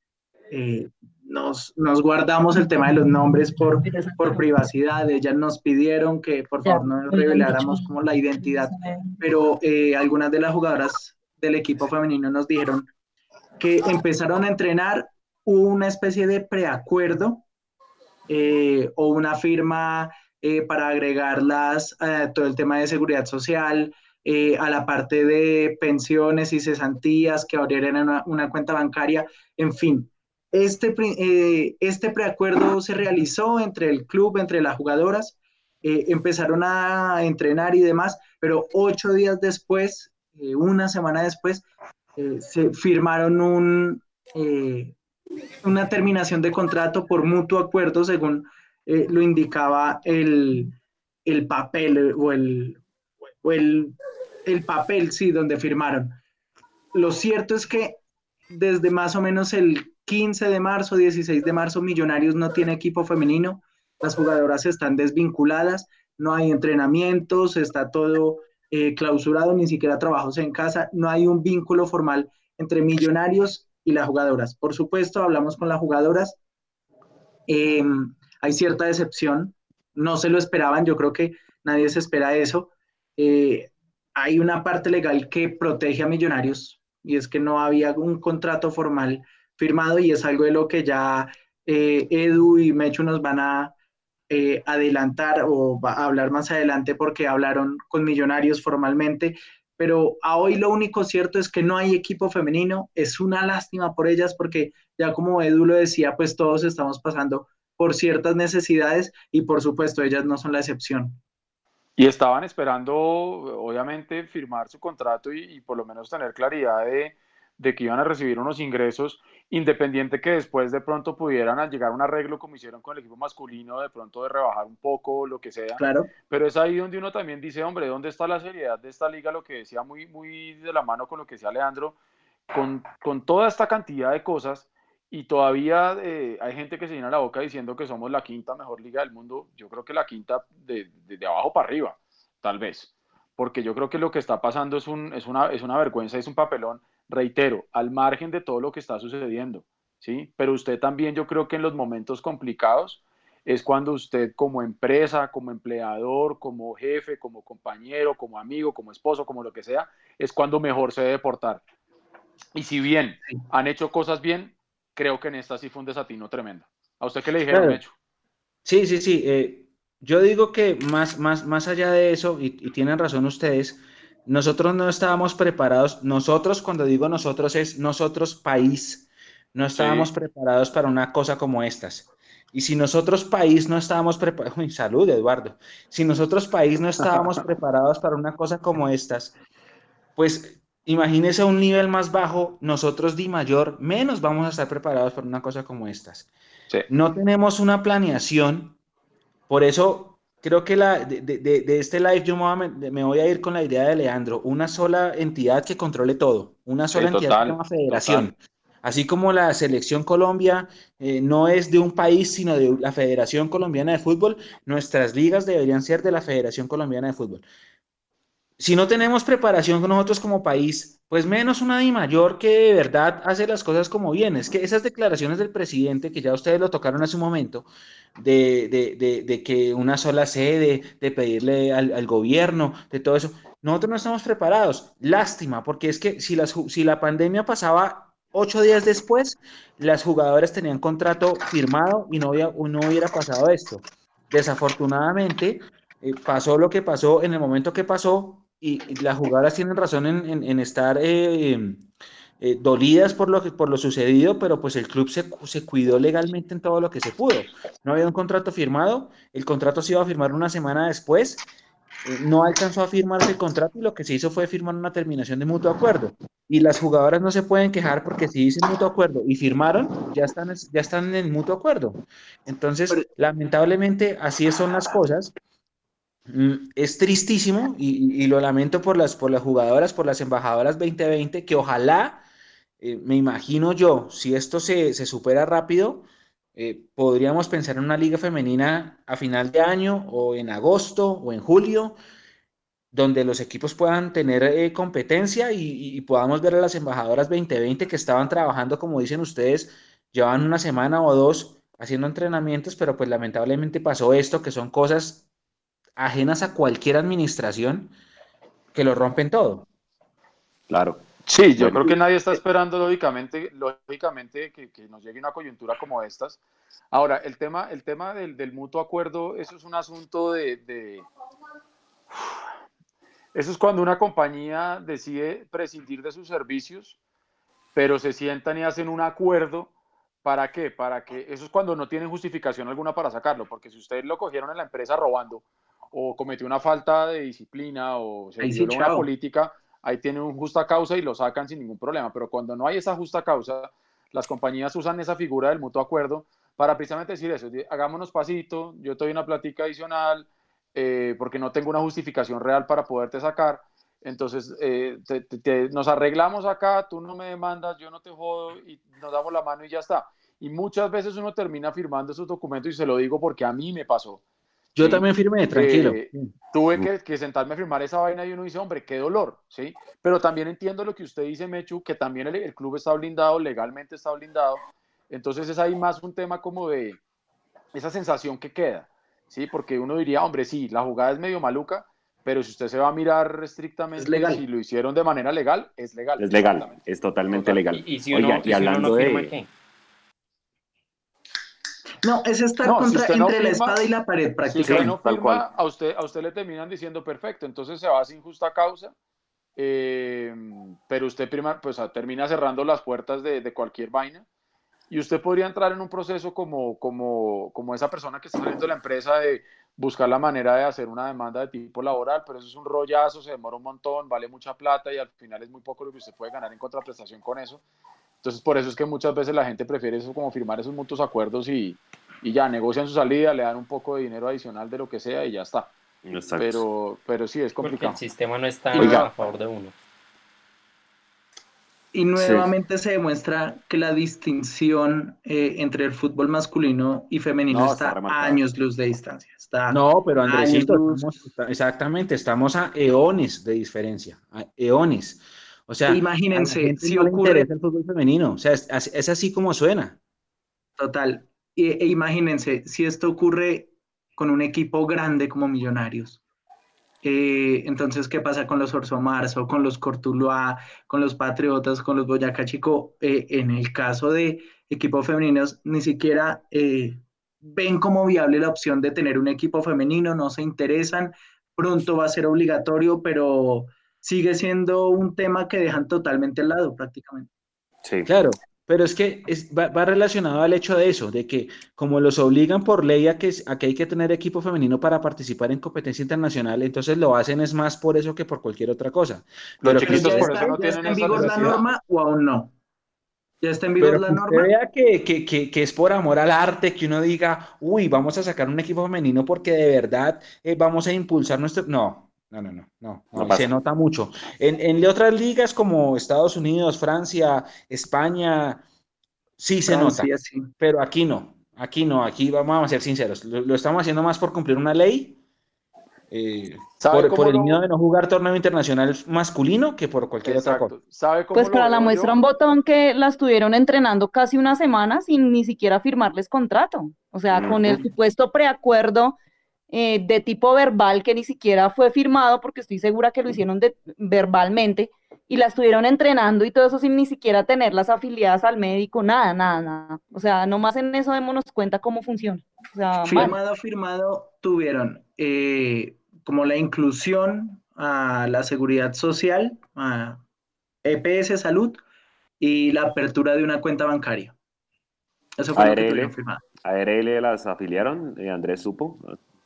nos, nos, guardamos el tema de los nombres por, por privacidad. Ellas nos pidieron que por favor no reveláramos como la identidad, pero eh, algunas de las jugadoras del equipo femenino nos dijeron que empezaron a entrenar una especie de preacuerdo eh, o una firma eh, para agregarlas a todo el tema de seguridad social, a la parte de pensiones y cesantías, que abrieran una, cuenta bancaria, en fin, este, eh, este preacuerdo se realizó entre el club, entre las jugadoras, eh, empezaron a entrenar y demás, pero ocho días después, eh, una semana después, se firmaron un, una terminación de contrato por mutuo acuerdo, según lo indicaba el, el papel o, el, o el, el papel, sí, donde firmaron. Lo cierto es que desde más o menos el 15 de marzo, 16 de marzo, Millonarios no tiene equipo femenino, las jugadoras están desvinculadas, no hay entrenamientos, está todo eh, clausurado, ni siquiera trabajos en casa, no hay un vínculo formal entre Millonarios y las jugadoras. Por supuesto, hablamos con las jugadoras, em, hay cierta decepción, no se lo esperaban, yo creo que nadie se espera eso. Eh, hay una parte legal que protege a Millonarios y es que no había un contrato formal firmado y es algo de lo que ya eh, Edu y Mechu nos van a eh, adelantar o hablar más adelante porque hablaron con Millonarios formalmente, pero a hoy lo único cierto es que no hay equipo femenino, es una lástima por ellas porque ya como Edu lo decía, pues todos estamos pasando por ciertas necesidades y por supuesto ellas no son la excepción.
y estaban esperando, obviamente, firmar su contrato y, por lo menos tener claridad de, de, que iban a recibir unos ingresos, independiente que después de pronto pudieran llegar a un arreglo como hicieron con el equipo masculino, de pronto de rebajar un poco, lo que sea.
Claro.
Pero es ahí donde uno también dice, hombre, ¿dónde está la seriedad de esta liga? Lo que decía muy, muy de la mano con lo que decía Leandro, con, con toda esta cantidad de cosas y todavía eh, hay gente que se llena la boca diciendo que somos la quinta mejor liga del mundo. Yo creo que la quinta de, de, abajo para arriba, tal vez. Porque yo creo que lo que está pasando es, un, es, una, es una vergüenza, es un papelón, reitero, al margen de todo lo que está sucediendo. ¿sí? Pero usted también, yo creo que en los momentos complicados es cuando usted como empresa, como empleador, como jefe, como compañero, como amigo, como esposo, como lo que sea, es cuando mejor se debe portar. Y si bien han hecho cosas bien, creo que en esta sí fue un desatino tremendo. ¿A usted qué le dijeron, hecho?
Sí, sí, sí. Eh, yo digo que más, más, más allá de eso, y, tienen razón ustedes, nosotros no estábamos preparados, nosotros cuando digo nosotros es nosotros país, no estábamos preparados para una cosa como estas. Y si nosotros país no estábamos preparados, salud Eduardo, si nosotros país no estábamos preparados para una cosa como estas, pues Imagínese a un nivel más bajo, nosotros Di Mayor, menos vamos a estar preparados para una cosa como estas. No tenemos una planeación, por eso creo que la, de, este live yo me voy, a, ir con la idea de Leandro, una sola entidad que controle todo, una sola entidad que federación. Así como la selección Colombia eh, no es de un país, sino de la Federación Colombiana de Fútbol, nuestras ligas deberían ser de la Federación Colombiana de Fútbol si no tenemos preparación con nosotros como país, pues menos una Di Mayor que de verdad hace las cosas como bien. Es que esas declaraciones del presidente, que ya ustedes lo tocaron hace un momento, de, de, de, que una sola sede, de pedirle al, gobierno, de todo eso, nosotros no estamos preparados. Lástima, porque es que si, las, si la pandemia pasaba ocho días después, las jugadoras tenían contrato firmado y no, había, no hubiera pasado esto. Desafortunadamente, eh, pasó lo que pasó en el momento que pasó, y, las jugadoras tienen razón en, estar eh, eh, dolidas por lo, por lo sucedido, pero pues el club se, se, cuidó legalmente en todo lo que se pudo. No había un contrato firmado, el contrato se iba a firmar una semana después, eh, no alcanzó a firmarse el contrato y lo que se hizo fue firmar una terminación de mutuo acuerdo. Y las jugadoras no se pueden quejar porque si dicen mutuo acuerdo y firmaron, ya están, ya están en mutuo acuerdo. Entonces, lamentablemente, así son las cosas. Mm, es tristísimo y, lo lamento por las, por las jugadoras, por las embajadoras 2020, que ojalá, eh, me imagino yo, si esto se, supera rápido, eh, podríamos pensar en una liga femenina a final de año o en agosto o en julio, donde los equipos puedan tener eh, competencia y, y, podamos ver a las embajadoras 2020 que estaban trabajando, como dicen ustedes, llevan una semana o dos haciendo entrenamientos, pero pues lamentablemente pasó esto, que son cosas ajenas a cualquier administración que lo rompen todo.
Claro.
Sí, yo creo que nadie está esperando lógicamente, lógicamente que, nos llegue una coyuntura como estas. Ahora, el tema, el tema del, mutuo acuerdo, eso es un asunto de, Eso es cuando una compañía decide prescindir de sus servicios, pero se sientan y hacen un acuerdo. ¿Para qué? Para que eso es cuando no tienen justificación alguna para sacarlo, porque si ustedes lo cogieron en la empresa robando, o cometió una falta de disciplina o se violó una política, ahí tiene una justa causa y lo sacan sin ningún problema. Pero cuando no hay esa justa causa, las compañías usan esa figura del mutuo acuerdo para precisamente decir eso, hagámonos pasito, yo te doy una plática adicional eh, porque no tengo una justificación real para poderte sacar. Entonces, eh, nos arreglamos acá, tú no me demandas, yo no te jodo y nos damos la mano y ya está. Y muchas veces uno termina firmando esos documentos y se lo digo porque a mí me pasó.
Yo también firmé, tranquilo. Eh,
tuve que, sentarme a firmar esa vaina y uno dice, hombre, qué dolor, ¿sí? Pero también entiendo lo que usted dice, Mechu, que también el, club está blindado, legalmente está blindado. Entonces es ahí más un tema como de esa sensación que queda, ¿sí? Porque uno diría, hombre, sí, la jugada es medio maluca, pero si usted se va a mirar estrictamente, si lo hicieron de manera legal, es legal.
Es legal, es totalmente legal.
Y, si uno, y, hablando de...
No, es estar contra, entre la espada y la pared prácticamente.
a usted, a usted le terminan diciendo perfecto, entonces se va sin justa causa, eh, pero usted prima, pues, termina cerrando las puertas de, de, cualquier vaina y usted podría entrar en un proceso como, como, como esa persona que está saliendo de la empresa de, buscar la manera de hacer una demanda de tipo laboral, pero eso es un rollazo, se demora un montón, vale mucha plata y al final es muy poco lo que usted puede ganar en contraprestación con eso. Entonces, por eso es que muchas veces la gente prefiere eso como firmar esos mutuos acuerdos y, y ya negocian su salida, le dan un poco de dinero adicional de lo que sea y ya está. Pero, pero sí, es complicado.
Porque el sistema no está a favor de uno.
Y nuevamente se demuestra que la distinción eh, entre el fútbol masculino y femenino está, a años luz de distancia. Está
no, pero Andresito, exactamente, estamos a eones de diferencia, a eones. O sea,
imagínense si ocurre
el fútbol femenino, o sea, es, es así como suena.
Total. E, e imagínense si esto ocurre con un equipo grande como Millonarios eh, entonces, ¿qué pasa con los Orso Marzo, con los Cortuluá, con los Patriotas, con los Boyacá Chico? Eh, en el caso de equipos femeninos, ni siquiera eh, ven como viable la opción de tener un equipo femenino, no se interesan. Pronto va a ser obligatorio, pero sigue siendo un tema que dejan totalmente al lado prácticamente.
Sí, claro. Pero es que va, relacionado al hecho de eso, de que como los obligan por ley a que, a que hay que tener equipo femenino para participar en competencia internacional, entonces lo hacen es más por eso que por cualquier otra cosa.
Los chiquitos por eso no tienen ¿Ya está en vigor la norma o aún no? ¿Ya está en vigor la norma?
vea que, que, que, que, es por amor al arte, que uno diga, uy, vamos a sacar un equipo femenino porque de verdad eh, vamos a impulsar nuestro... No, no, no, no, no, se nota mucho. En, en otras ligas como Estados Unidos, Francia, España, sí se nota, pero aquí no, aquí no, aquí vamos a ser sinceros, lo, estamos haciendo más por cumplir una ley, eh, por, el miedo de no jugar torneo internacional masculino que por cualquier otra cosa.
pues para la muestra un botón que la estuvieron entrenando casi una semana sin ni siquiera firmarles contrato, o sea, con el supuesto preacuerdo eh, de tipo verbal que ni siquiera fue firmado, porque estoy segura que lo hicieron verbalmente, y la estuvieron entrenando y todo eso sin ni siquiera tenerlas afiliadas al médico, nada, nada, nada. O sea, nomás en eso démonos cuenta cómo funciona.
firmado, firmado, tuvieron eh, como la inclusión a la seguridad social, a EPS Salud y la apertura de una cuenta bancaria.
Eso fue lo que tuvieron firmado. ¿ARL las afiliaron? Eh, ¿Andrés supo?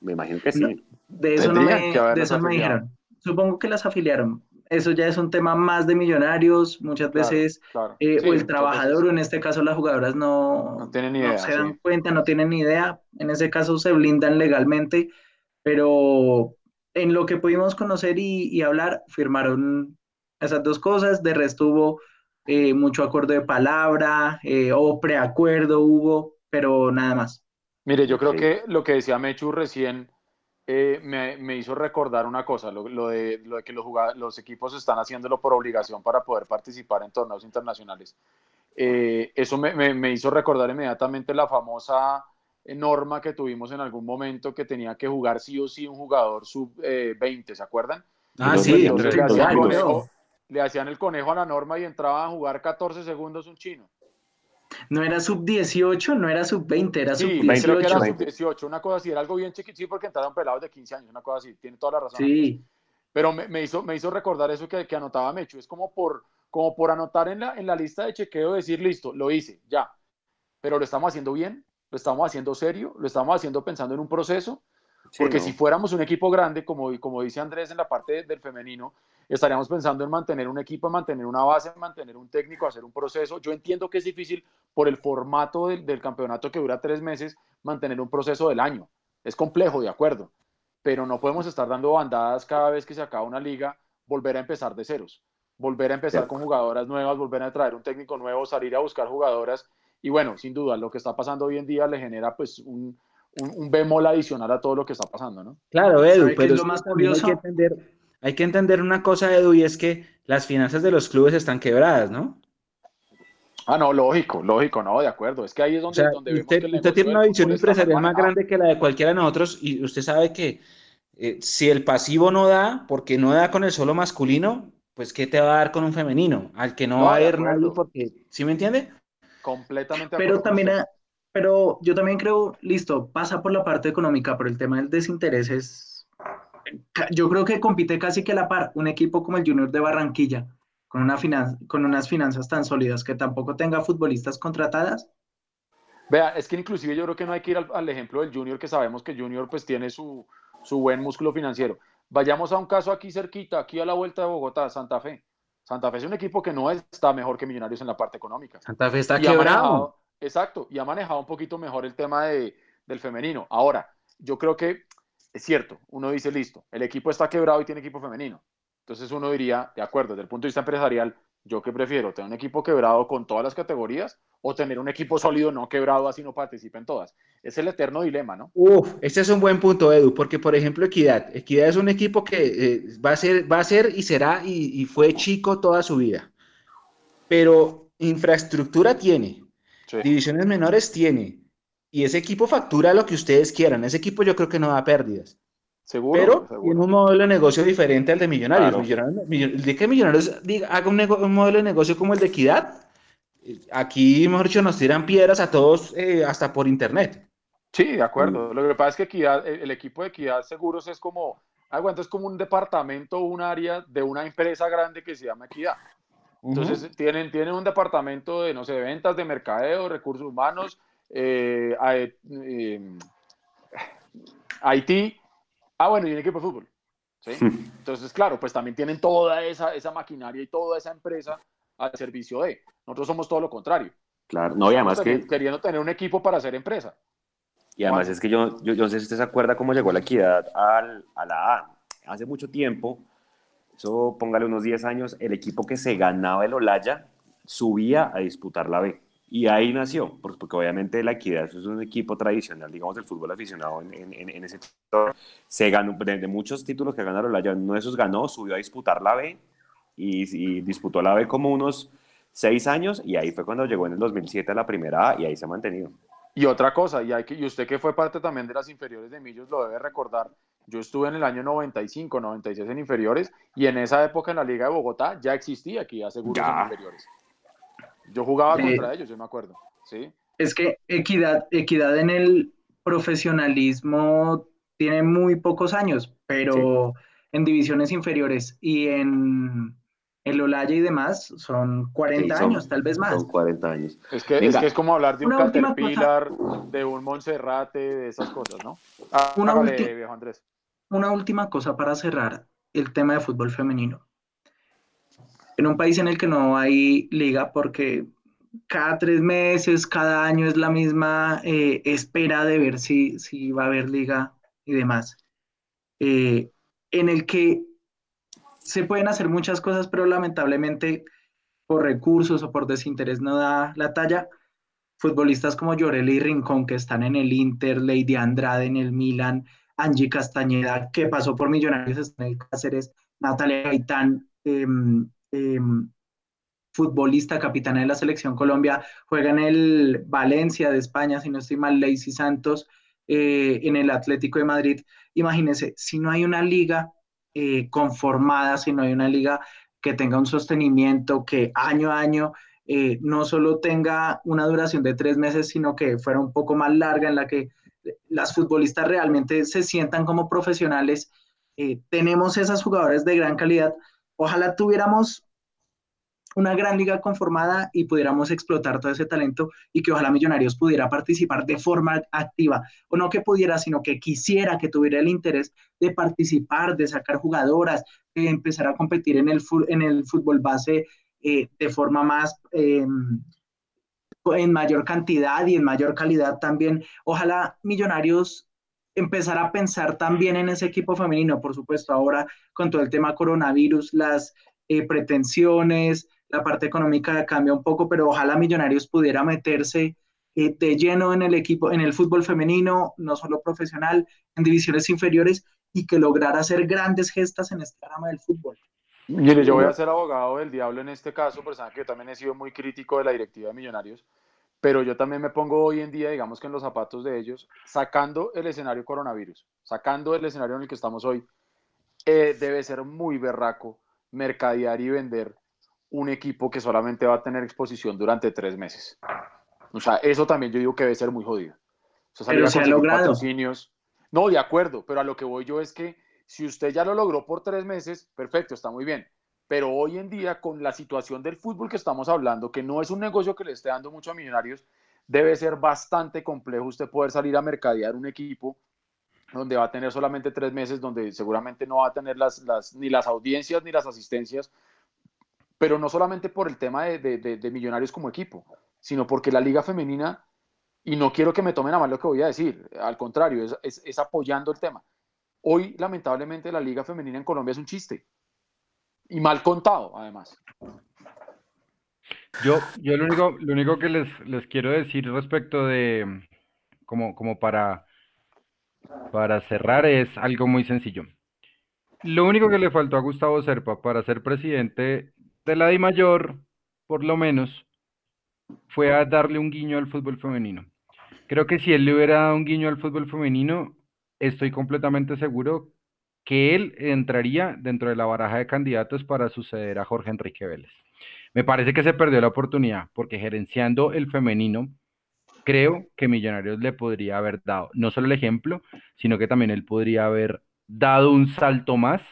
Me imagino que sí.
de eso no me, de eso me dijeron. Supongo que las afiliaron. Eso ya es un tema más de millonarios. Muchas veces, eh, o el trabajador, o en este caso las jugadoras, no,
no, tienen idea,
se dan cuenta, no tienen ni idea. En ese caso se blindan legalmente, pero en lo que pudimos conocer y, hablar, firmaron esas dos cosas. De resto hubo eh, mucho acuerdo de palabra eh, o preacuerdo hubo, pero nada más.
Mire, yo creo que lo que decía Mechu recién eh, me, hizo recordar una cosa, lo, de, lo de, que los, los, equipos están haciéndolo por obligación para poder participar en torneos internacionales. Eh, eso me, hizo recordar inmediatamente la famosa norma que tuvimos en algún momento que tenía que jugar sí o sí un jugador sub-20, eh, ¿se acuerdan?
Ah, sí,
le hacían el conejo a la norma y entraba a jugar 14 segundos un chino.
No era sub 18, no era sub 20, era sub
18. Creo que era sub 18, una cosa así, era algo bien chiquito, sí, porque entraron pelados de 15 años, una cosa así, tiene toda la razón.
Sí.
Pero me, hizo, me hizo recordar eso que, que, anotaba Mecho, es como por, como por anotar en la, en la lista de chequeo, decir, listo, lo hice, ya. Pero lo estamos haciendo bien, lo estamos haciendo serio, lo estamos haciendo pensando en un proceso, porque si fuéramos un equipo grande, como, como dice Andrés en la parte del femenino, estaríamos pensando en mantener un equipo, mantener una base, mantener un técnico, hacer un proceso. Yo entiendo que es difícil por el formato del, campeonato que dura tres meses, mantener un proceso del año. Es complejo, de acuerdo, pero no podemos estar dando bandadas cada vez que se acaba una liga, volver a empezar de ceros, volver a empezar con jugadoras nuevas, volver a traer un técnico nuevo, salir a buscar jugadoras. Y bueno, sin duda, lo que está pasando hoy en día le genera pues un, un, bemol adicional a todo lo que está pasando, ¿no?
Claro, Edu, pero es lo más curioso. Hay que entender hay que entender una cosa, Edu, y es que las finanzas de los clubes están quebradas, ¿no?
Ah, no, lógico, lógico, no, de acuerdo. Es que ahí es donde, vemos
usted, que usted tiene una visión empresarial más grande que la de cualquiera de nosotros y usted sabe que eh, si el pasivo no da, porque no da con el solo masculino, pues ¿qué te va a dar con un femenino? Al que no, va a haber nadie porque, ¿sí me entiende?
Completamente.
Pero también, pero yo también creo, listo, pasa por la parte económica, pero el tema del desinterés es yo creo que compite casi que a la par un equipo como el Junior de Barranquilla, con, una con unas finanzas tan sólidas que tampoco tenga futbolistas contratadas.
Vea, es que inclusive yo creo que no hay que ir al, ejemplo del Junior, que sabemos que Junior pues tiene su, su buen músculo financiero. Vayamos a un caso aquí cerquita, aquí a la vuelta de Bogotá, Santa Fe. Santa Fe es un equipo que no está mejor que Millonarios en la parte económica.
Santa Fe está quebrado.
exacto, y ha manejado un poquito mejor el tema de, del femenino. Ahora, yo creo que es cierto, uno dice, listo, el equipo está quebrado y tiene equipo femenino. Entonces uno diría, de acuerdo, desde el punto de vista empresarial, yo que prefiero tener un equipo quebrado con todas las categorías o tener un equipo sólido no quebrado así no participe en todas. Es el eterno dilema, ¿no?
Uf, este es un buen punto, Edu, porque por ejemplo Equidad, Equidad es un equipo que eh, va, a ser, va a ser y será y, fue chico toda su vida, pero infraestructura tiene, divisiones menores tiene, y ese equipo factura lo que ustedes quieran, ese equipo yo creo que no da pérdidas.
Seguro.
Pero tiene un modelo de negocio diferente al de Millonarios. de que Millonarios diga, haga un, modelo de negocio como el de Equidad, aquí, mejor dicho, nos tiran piedras a todos eh, hasta por internet.
Sí, de acuerdo. Mm. Lo que pasa es que Equidad, el, equipo de Equidad Seguros es como, aguanta, es como un departamento, un área de una empresa grande que se llama Equidad. Entonces tienen, tienen un departamento de, no sé, ventas, de mercadeo, recursos humanos, eh, eh, IT, Ah, bueno, y un equipo de fútbol. ¿sí? Entonces, claro, pues también tienen toda esa, esa maquinaria y toda esa empresa al servicio de. Nosotros somos todo lo contrario.
Claro, no, y además que...
Queriendo tener un equipo para hacer empresa.
Y además es que yo, yo, no sé si usted se acuerda cómo llegó la equidad al, a la A. Hace mucho tiempo, eso póngale unos 10 años, el equipo que se ganaba el Olaya subía a disputar la B. Y ahí nació, porque, obviamente la Equidad es un equipo tradicional, digamos, del fútbol aficionado en, en, ese sector. Se ganó, de, muchos títulos que ganaron la uno de esos ganó, subió a disputar la B y, disputó la B como unos seis años y ahí fue cuando llegó en el 2007 a la primera A y ahí se ha mantenido.
Y otra cosa, y, hay que, y usted que fue parte también de las inferiores de Millos lo debe recordar, yo estuve en el año 95, 96 en inferiores y en esa época en la Liga de Bogotá ya existía aquí Seguros en inferiores. Yo jugaba contra ellos, yo me acuerdo. ¿sí?
Es que equidad, equidad en el profesionalismo tiene muy pocos años, pero en divisiones inferiores y en el Olaya y demás son 40 años, tal vez más.
Son 40 años.
Es que, es, que es como hablar de un Caterpillar, de un Monserrate, de esas cosas, ¿no?
Ah, una, una última cosa para cerrar el tema de fútbol femenino en un país en el que no hay liga porque cada tres meses, cada año es la misma eh, espera de ver si, si va a haber liga y demás, eh, en el que se pueden hacer muchas cosas, pero lamentablemente por recursos o por desinterés no da la talla. Futbolistas como Llorel y Rincón, que están en el Inter, Lady Andrade en el Milan, Angie Castañeda, que pasó por Millonarios en el Cáceres, Natalia Gaitán, em, Em, futbolista, capitana de la selección Colombia, juega en el Valencia de España, si no estoy mal, Lacey Santos, eh, en el Atlético de Madrid. Imagínense, si no hay una liga eh, conformada, si no hay una liga que tenga un sostenimiento, que año a año eh, no solo tenga una duración de tres meses, sino que fuera un poco más larga, en la que las futbolistas realmente se sientan como profesionales. tenemos esas jugadoras de gran calidad. Ojalá tuviéramos una gran liga conformada y pudiéramos explotar todo ese talento y que ojalá Millonarios pudiera participar de forma activa, o no que pudiera, sino que quisiera que tuviera el interés de participar, de sacar jugadoras, de empezar a competir en el, en el fútbol base eh, de forma más... Em, en mayor cantidad y en mayor calidad también. Ojalá Millonarios empezara a pensar también en ese equipo femenino, por supuesto, ahora con todo el tema coronavirus, las eh, pretensiones, la parte económica cambia un poco, pero ojalá Millonarios pudiera meterse eh, de lleno en el equipo, en el fútbol femenino, no solo profesional, en divisiones inferiores y que lograra hacer grandes gestas en esta rama del fútbol.
Mire, yo voy a ser abogado del diablo en este caso, porque saben que yo también he sido muy crítico de la directiva de Millonarios, pero yo también me pongo hoy en día, digamos que en los zapatos de ellos, sacando el escenario coronavirus, sacando el escenario en el que estamos hoy, eh, debe ser muy berraco mercadear y vender un equipo que solamente va a tener exposición durante tres meses. O sea, eso también yo digo que debe ser muy jodido.
O sea, pero se ha logrado.
No, de acuerdo, pero a lo que voy yo es que si usted ya lo logró por tres meses, perfecto, está muy bien. Pero hoy en día, con la situación del fútbol que estamos hablando, que no es un negocio que le esté dando mucho a millonarios, debe ser bastante complejo usted poder salir a mercadear un equipo donde va a tener solamente tres meses, donde seguramente no va a tener las, las, ni las audiencias ni las asistencias, pero no solamente por el tema de, de, de, millonarios como equipo, sino porque la liga femenina, y no quiero que me tomen a mal lo que voy a decir, al contrario, es, es, es apoyando el tema. Hoy, lamentablemente, la liga femenina en Colombia es un chiste, y mal contado, además.
Yo, yo lo único, lo único que les, les quiero decir respecto de, como, como para para cerrar es algo muy sencillo. Lo único que le faltó a Gustavo Serpa para ser presidente de la Di Mayor, por lo menos, fue a darle un guiño al fútbol femenino. Creo que si él le hubiera dado un guiño al fútbol femenino, estoy completamente seguro que él entraría dentro de la baraja de candidatos para suceder a Jorge Enrique Vélez. Me parece que se perdió la oportunidad porque gerenciando el femenino, creo que Millonarios le podría haber dado no solo el ejemplo, sino que también él podría haber dado un salto más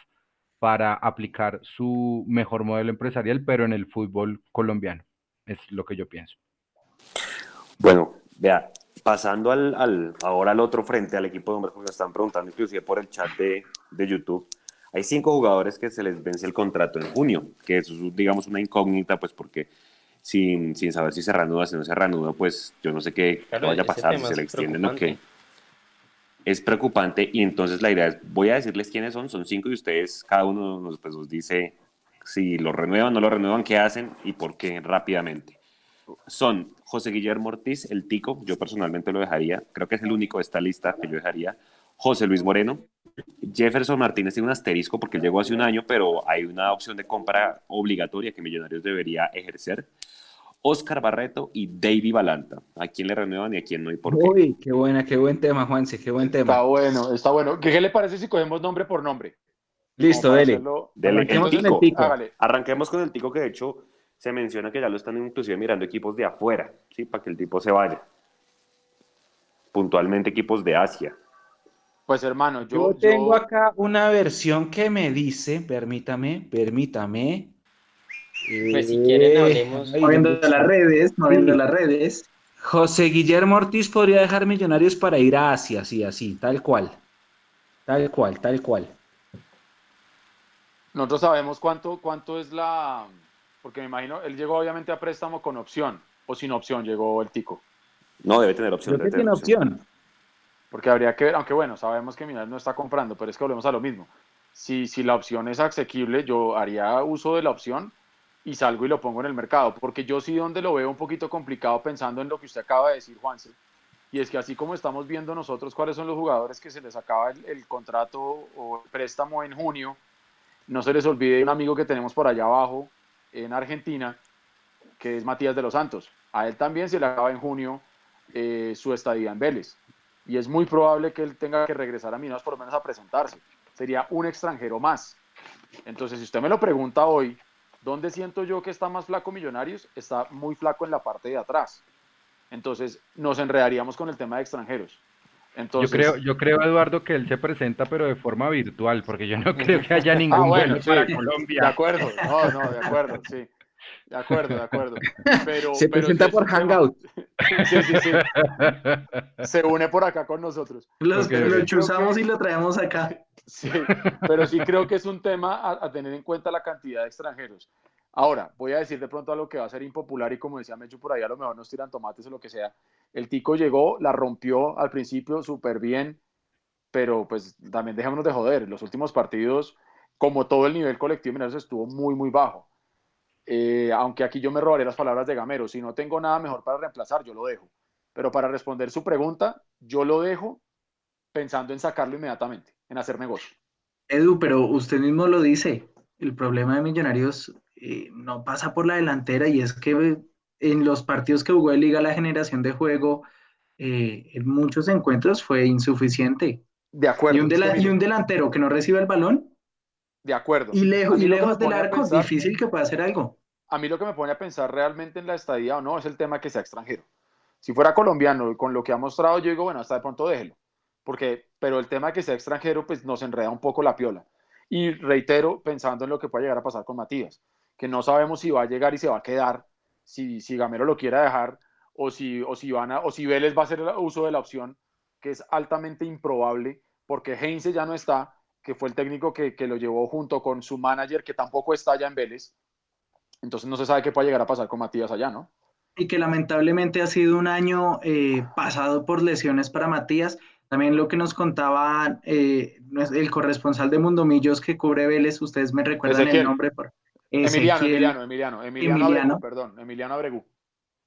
para aplicar su mejor modelo empresarial, pero en el fútbol colombiano. Es lo que yo pienso.
Bueno, vea, pasando al, ahora al otro frente, al equipo de hombres, porque están preguntando inclusive por el chat de, de YouTube, hay cinco jugadores que se les vence el contrato en junio, que es, digamos, una incógnita, pues porque sin, sin saber si se reanuda, si no se reanuda, pues yo no sé qué, vaya a pasar, si se le extienden o qué. Es preocupante y entonces la idea es, voy a decirles quiénes son, son cinco y ustedes, cada uno nos, pues, nos dice si lo renuevan, no lo renuevan, qué hacen y por qué rápidamente. Son José Guillermo Ortiz, el Tico, yo personalmente lo dejaría, creo que es el único de esta lista que yo dejaría. José Luis Moreno, Jefferson Martínez tiene un asterisco porque llegó hace un año, pero hay una opción de compra obligatoria que Millonarios debería ejercer. Oscar Barreto y Davy Balanta. ¿A quién le renuevan y a quién no y por qué?
Uy, qué buena, qué buen tema, Juanse, qué buen tema.
Está bueno, está bueno. ¿Qué, le parece si cogemos nombre por nombre?
Listo, dele.
Arranquemos, con el tico. Arranquemos con el tico que de hecho se menciona que ya lo están inclusive mirando equipos de afuera, ¿sí? Para que el tipo se vaya. Puntualmente equipos de Asia.
Pues hermano, yo,
yo tengo acá una versión que me dice, permítame, permítame,
pues si quieren hablemos.
Moviendo las redes, moviendo las redes.
José Guillermo Ortiz podría dejar Millonarios para ir a Asia, sí, así, tal cual. Tal cual, tal cual.
Nosotros sabemos cuánto, cuánto es la. Porque me imagino, él llegó obviamente a préstamo con opción, o sin opción llegó el Tico.
No, debe tener opción.
Debe tener opción.
Porque habría que ver, aunque bueno, sabemos que Millonarios no está comprando, pero es que volvemos a lo mismo. Si, si la opción es asequible, yo haría uso de la opción y salgo y lo pongo en el mercado, porque yo sí donde lo veo un poquito complicado pensando en lo que usted acaba de decir, Juanse, y es que así como estamos viendo nosotros cuáles son los jugadores que se les acaba el, contrato o el préstamo en junio, no se les olvide un amigo que tenemos por allá abajo en Argentina, que es Matías de los Santos. A él también se le acaba en junio eh, su estadía en Vélez. Y es muy probable que él tenga que regresar a Minas por lo menos a presentarse. Sería un extranjero más. Entonces, si usted me lo pregunta hoy, ¿Dónde siento yo que está más flaco Millonarios? Está muy flaco en la parte de atrás. Entonces nos enredaríamos con el tema de extranjeros. Entonces,
yo creo, yo creo, Eduardo, que él se presenta, pero de forma virtual, porque yo no creo que haya ningún ah, bueno, para Colombia.
De acuerdo, no, no, de acuerdo, sí. De acuerdo, de acuerdo. Pero,
se presenta por Hangout.
Sí, sí, sí. Se une por acá con nosotros.
Los, lo chuzamos y lo traemos acá.
Sí, pero sí creo que es un tema a, tener en cuenta la cantidad de extranjeros. Ahora, voy a decir de pronto algo que va a ser impopular y como decía Mecho por ahí, a lo mejor nos tiran tomates o lo que sea. El Tico llegó, la rompió al principio súper bien, pero pues también dejémonos de joder. Los últimos partidos, como todo el nivel colectivo, estuvo muy, muy bajo. Eh, aunque aquí yo me robaré las palabras de Gamero, si no tengo nada mejor para reemplazar, yo lo dejo. Pero para responder su pregunta, yo lo dejo pensando en sacarlo inmediatamente, en hacer negocio.
Edu, pero usted mismo lo dice, el problema de Millonarios eh, no pasa por la delantera y es que en los partidos que jugó de Liga la generación de juego, eh, en muchos encuentros fue insuficiente.
De acuerdo.
Y un, y un delantero que no recibe el balón,
de acuerdo.
Y lejos, y lejos del arco, es difícil que pueda hacer algo.
A mí lo que me pone a pensar realmente en la estadía o no es el tema que sea extranjero. Si fuera colombiano, con lo que ha mostrado, yo digo, bueno, hasta de pronto déjelo. Porque, pero el tema que sea extranjero, pues nos enreda un poco la piola. Y reitero, pensando en lo que puede llegar a pasar con Matías, que no sabemos si va a llegar y se va a quedar, si, si Gamero lo quiera dejar, o si, o si, van a, o si Vélez va a hacer el uso de la opción, que es altamente improbable, porque Heinze ya no está, que fue el técnico que, que, lo llevó junto con su manager, que tampoco está ya en Vélez. Entonces no se sabe qué puede llegar a pasar con Matías allá, ¿no?
Y que lamentablemente ha sido un año eh, pasado por lesiones para Matías. También lo que nos contaba eh, el corresponsal de Mundomillos que cubre Vélez, ustedes me recuerdan el nombre. Por,
Emiliano, Emiliano, Emiliano, Emiliano, Emiliano. perdón, Emiliano Abregu.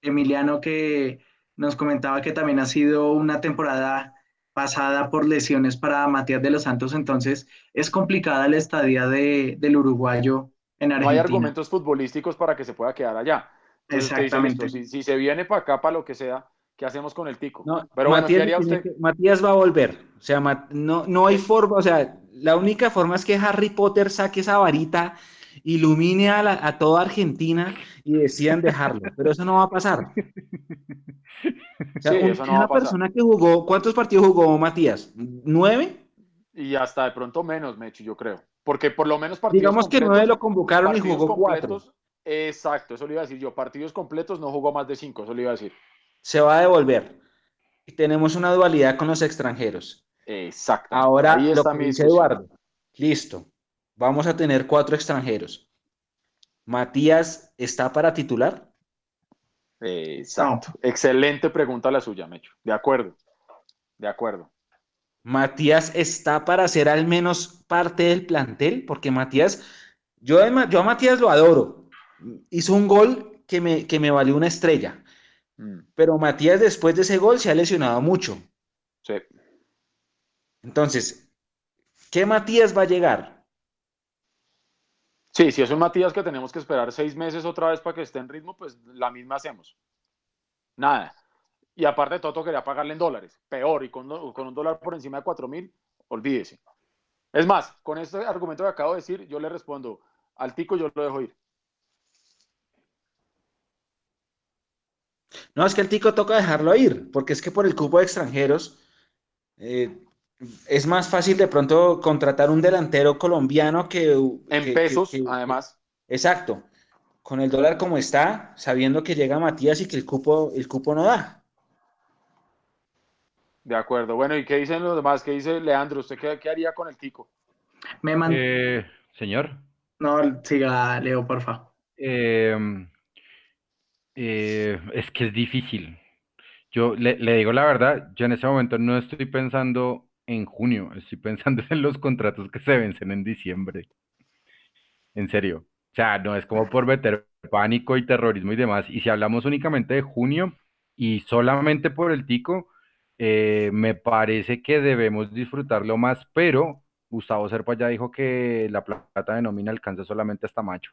Emiliano que nos comentaba que también ha sido una temporada pasada por lesiones para Matías de los Santos, entonces es complicada la estadía de, del uruguayo en Argentina. No
hay argumentos futbolísticos para que se pueda quedar allá.
Exactamente.
si, se viene para acá, para lo que sea, ¿qué hacemos con el tico?
Pero Matías, Matías va a volver. O sea, no, no hay forma, o sea, la única forma es que Harry Potter saque esa varita, ilumine a, a toda Argentina y decidan dejarlo. Pero eso no va a pasar. una persona que jugó, ¿cuántos partidos jugó Matías? ¿Nueve?
Y hasta de pronto menos, Mechi, yo creo. Porque por lo menos partidos
Digamos que nueve lo convocaron y jugó cuatro.
Exacto, eso le iba a decir yo. Partidos completos no jugó más de cinco, eso le iba a decir.
Se va a devolver. Y tenemos una dualidad con los extranjeros.
Exacto.
Ahora lo que dice Eduardo. Listo. Vamos a tener cuatro extranjeros. ¿Matías está para titular?
Exacto. Excelente pregunta la suya, Mecho. De acuerdo. De acuerdo.
Matías está para ser al menos parte del plantel, porque Matías, yo, yo a Matías lo adoro. Hizo un gol que me, que me valió una estrella. Mm. Pero Matías después de ese gol se ha lesionado mucho.
Sí.
Entonces, ¿qué Matías va a llegar?
Sí, si es un Matías que tenemos que esperar seis meses otra vez para que esté en ritmo, pues la misma hacemos. Nada. Y aparte, Toto quería pagarle en dólares. Peor, y con, un dólar por encima de cuatro mil, olvídese. Es más, con este argumento que acabo de decir, yo le respondo, al tico yo lo dejo ir.
No, es que el tico toca dejarlo ir, porque es que por el cupo de extranjeros, eh, es más fácil de pronto contratar un delantero colombiano que...
En pesos, además.
Exacto. Con el dólar como está, sabiendo que llega Matías y que el cupo, el cupo no da.
De acuerdo. Bueno, ¿y qué dicen los demás? ¿Qué dice Leandro? ¿Usted qué, haría con el Tico?
Me eh, señor.
No, siga, Leo, porfa.
Eh, eh, es que es difícil. Yo le, le, digo la verdad, yo en ese momento no estoy pensando en junio, estoy pensando en los contratos que se vencen en diciembre. En serio. O sea, no es como por meter pánico y terrorismo y demás. Y si hablamos únicamente de junio y solamente por el tico, eh, me parece que debemos disfrutarlo más, pero Gustavo Serpa ya dijo que la plata de nómina alcanza solamente hasta mayo.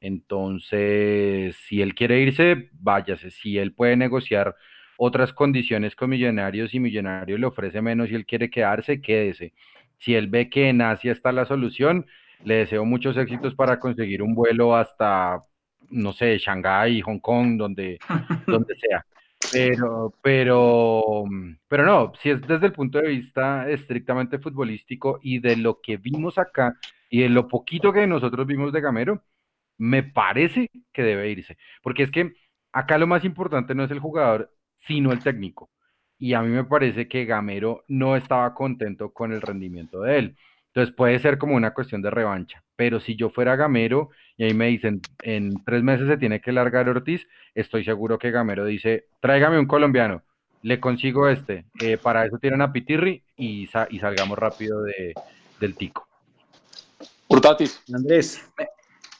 Entonces, si él quiere irse, váyase. Si él puede negociar otras condiciones con Millonarios y Millonarios le ofrece menos y él quiere quedarse, quédese. Si él ve que en Asia está la solución, le deseo muchos éxitos para conseguir un vuelo hasta, no sé, Shanghái, Hong Kong, donde, donde sea. Pero, pero, pero no, si es desde el punto de vista estrictamente futbolístico y de lo que vimos acá y de lo poquito que nosotros vimos de Gamero, me parece que debe irse. Porque es que acá lo más importante no es el jugador, sino el técnico. Y a mí me parece que Gamero no estaba contento con el rendimiento de él. Entonces puede ser como una cuestión de revancha. Pero si yo fuera Gamero y ahí me dicen, en tres meses se tiene que largar Ortiz, estoy seguro que Gamero dice, tráigame un colombiano, le consigo este, eh, para eso tienen a Pitirri y, y salgamos rápido de, del tico.
Hurtatis.
Andrés.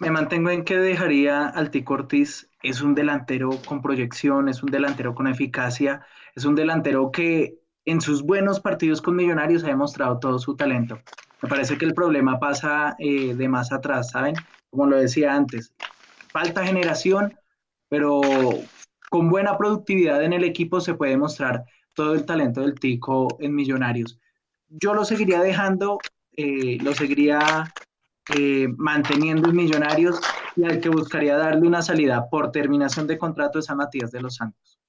Me mantengo en que dejaría al Tico Ortiz. Es un delantero con proyección, es un delantero con eficacia, es un delantero que en sus buenos partidos con Millonarios ha demostrado todo su talento. Me parece que el problema pasa eh, de más atrás, ¿saben? Como lo decía antes, falta generación, pero con buena productividad en el equipo se puede mostrar todo el talento del Tico en Millonarios. Yo lo seguiría dejando, eh, lo seguiría eh, manteniendo en Millonarios y al que buscaría darle una salida por terminación de contrato es a Matías de los Santos.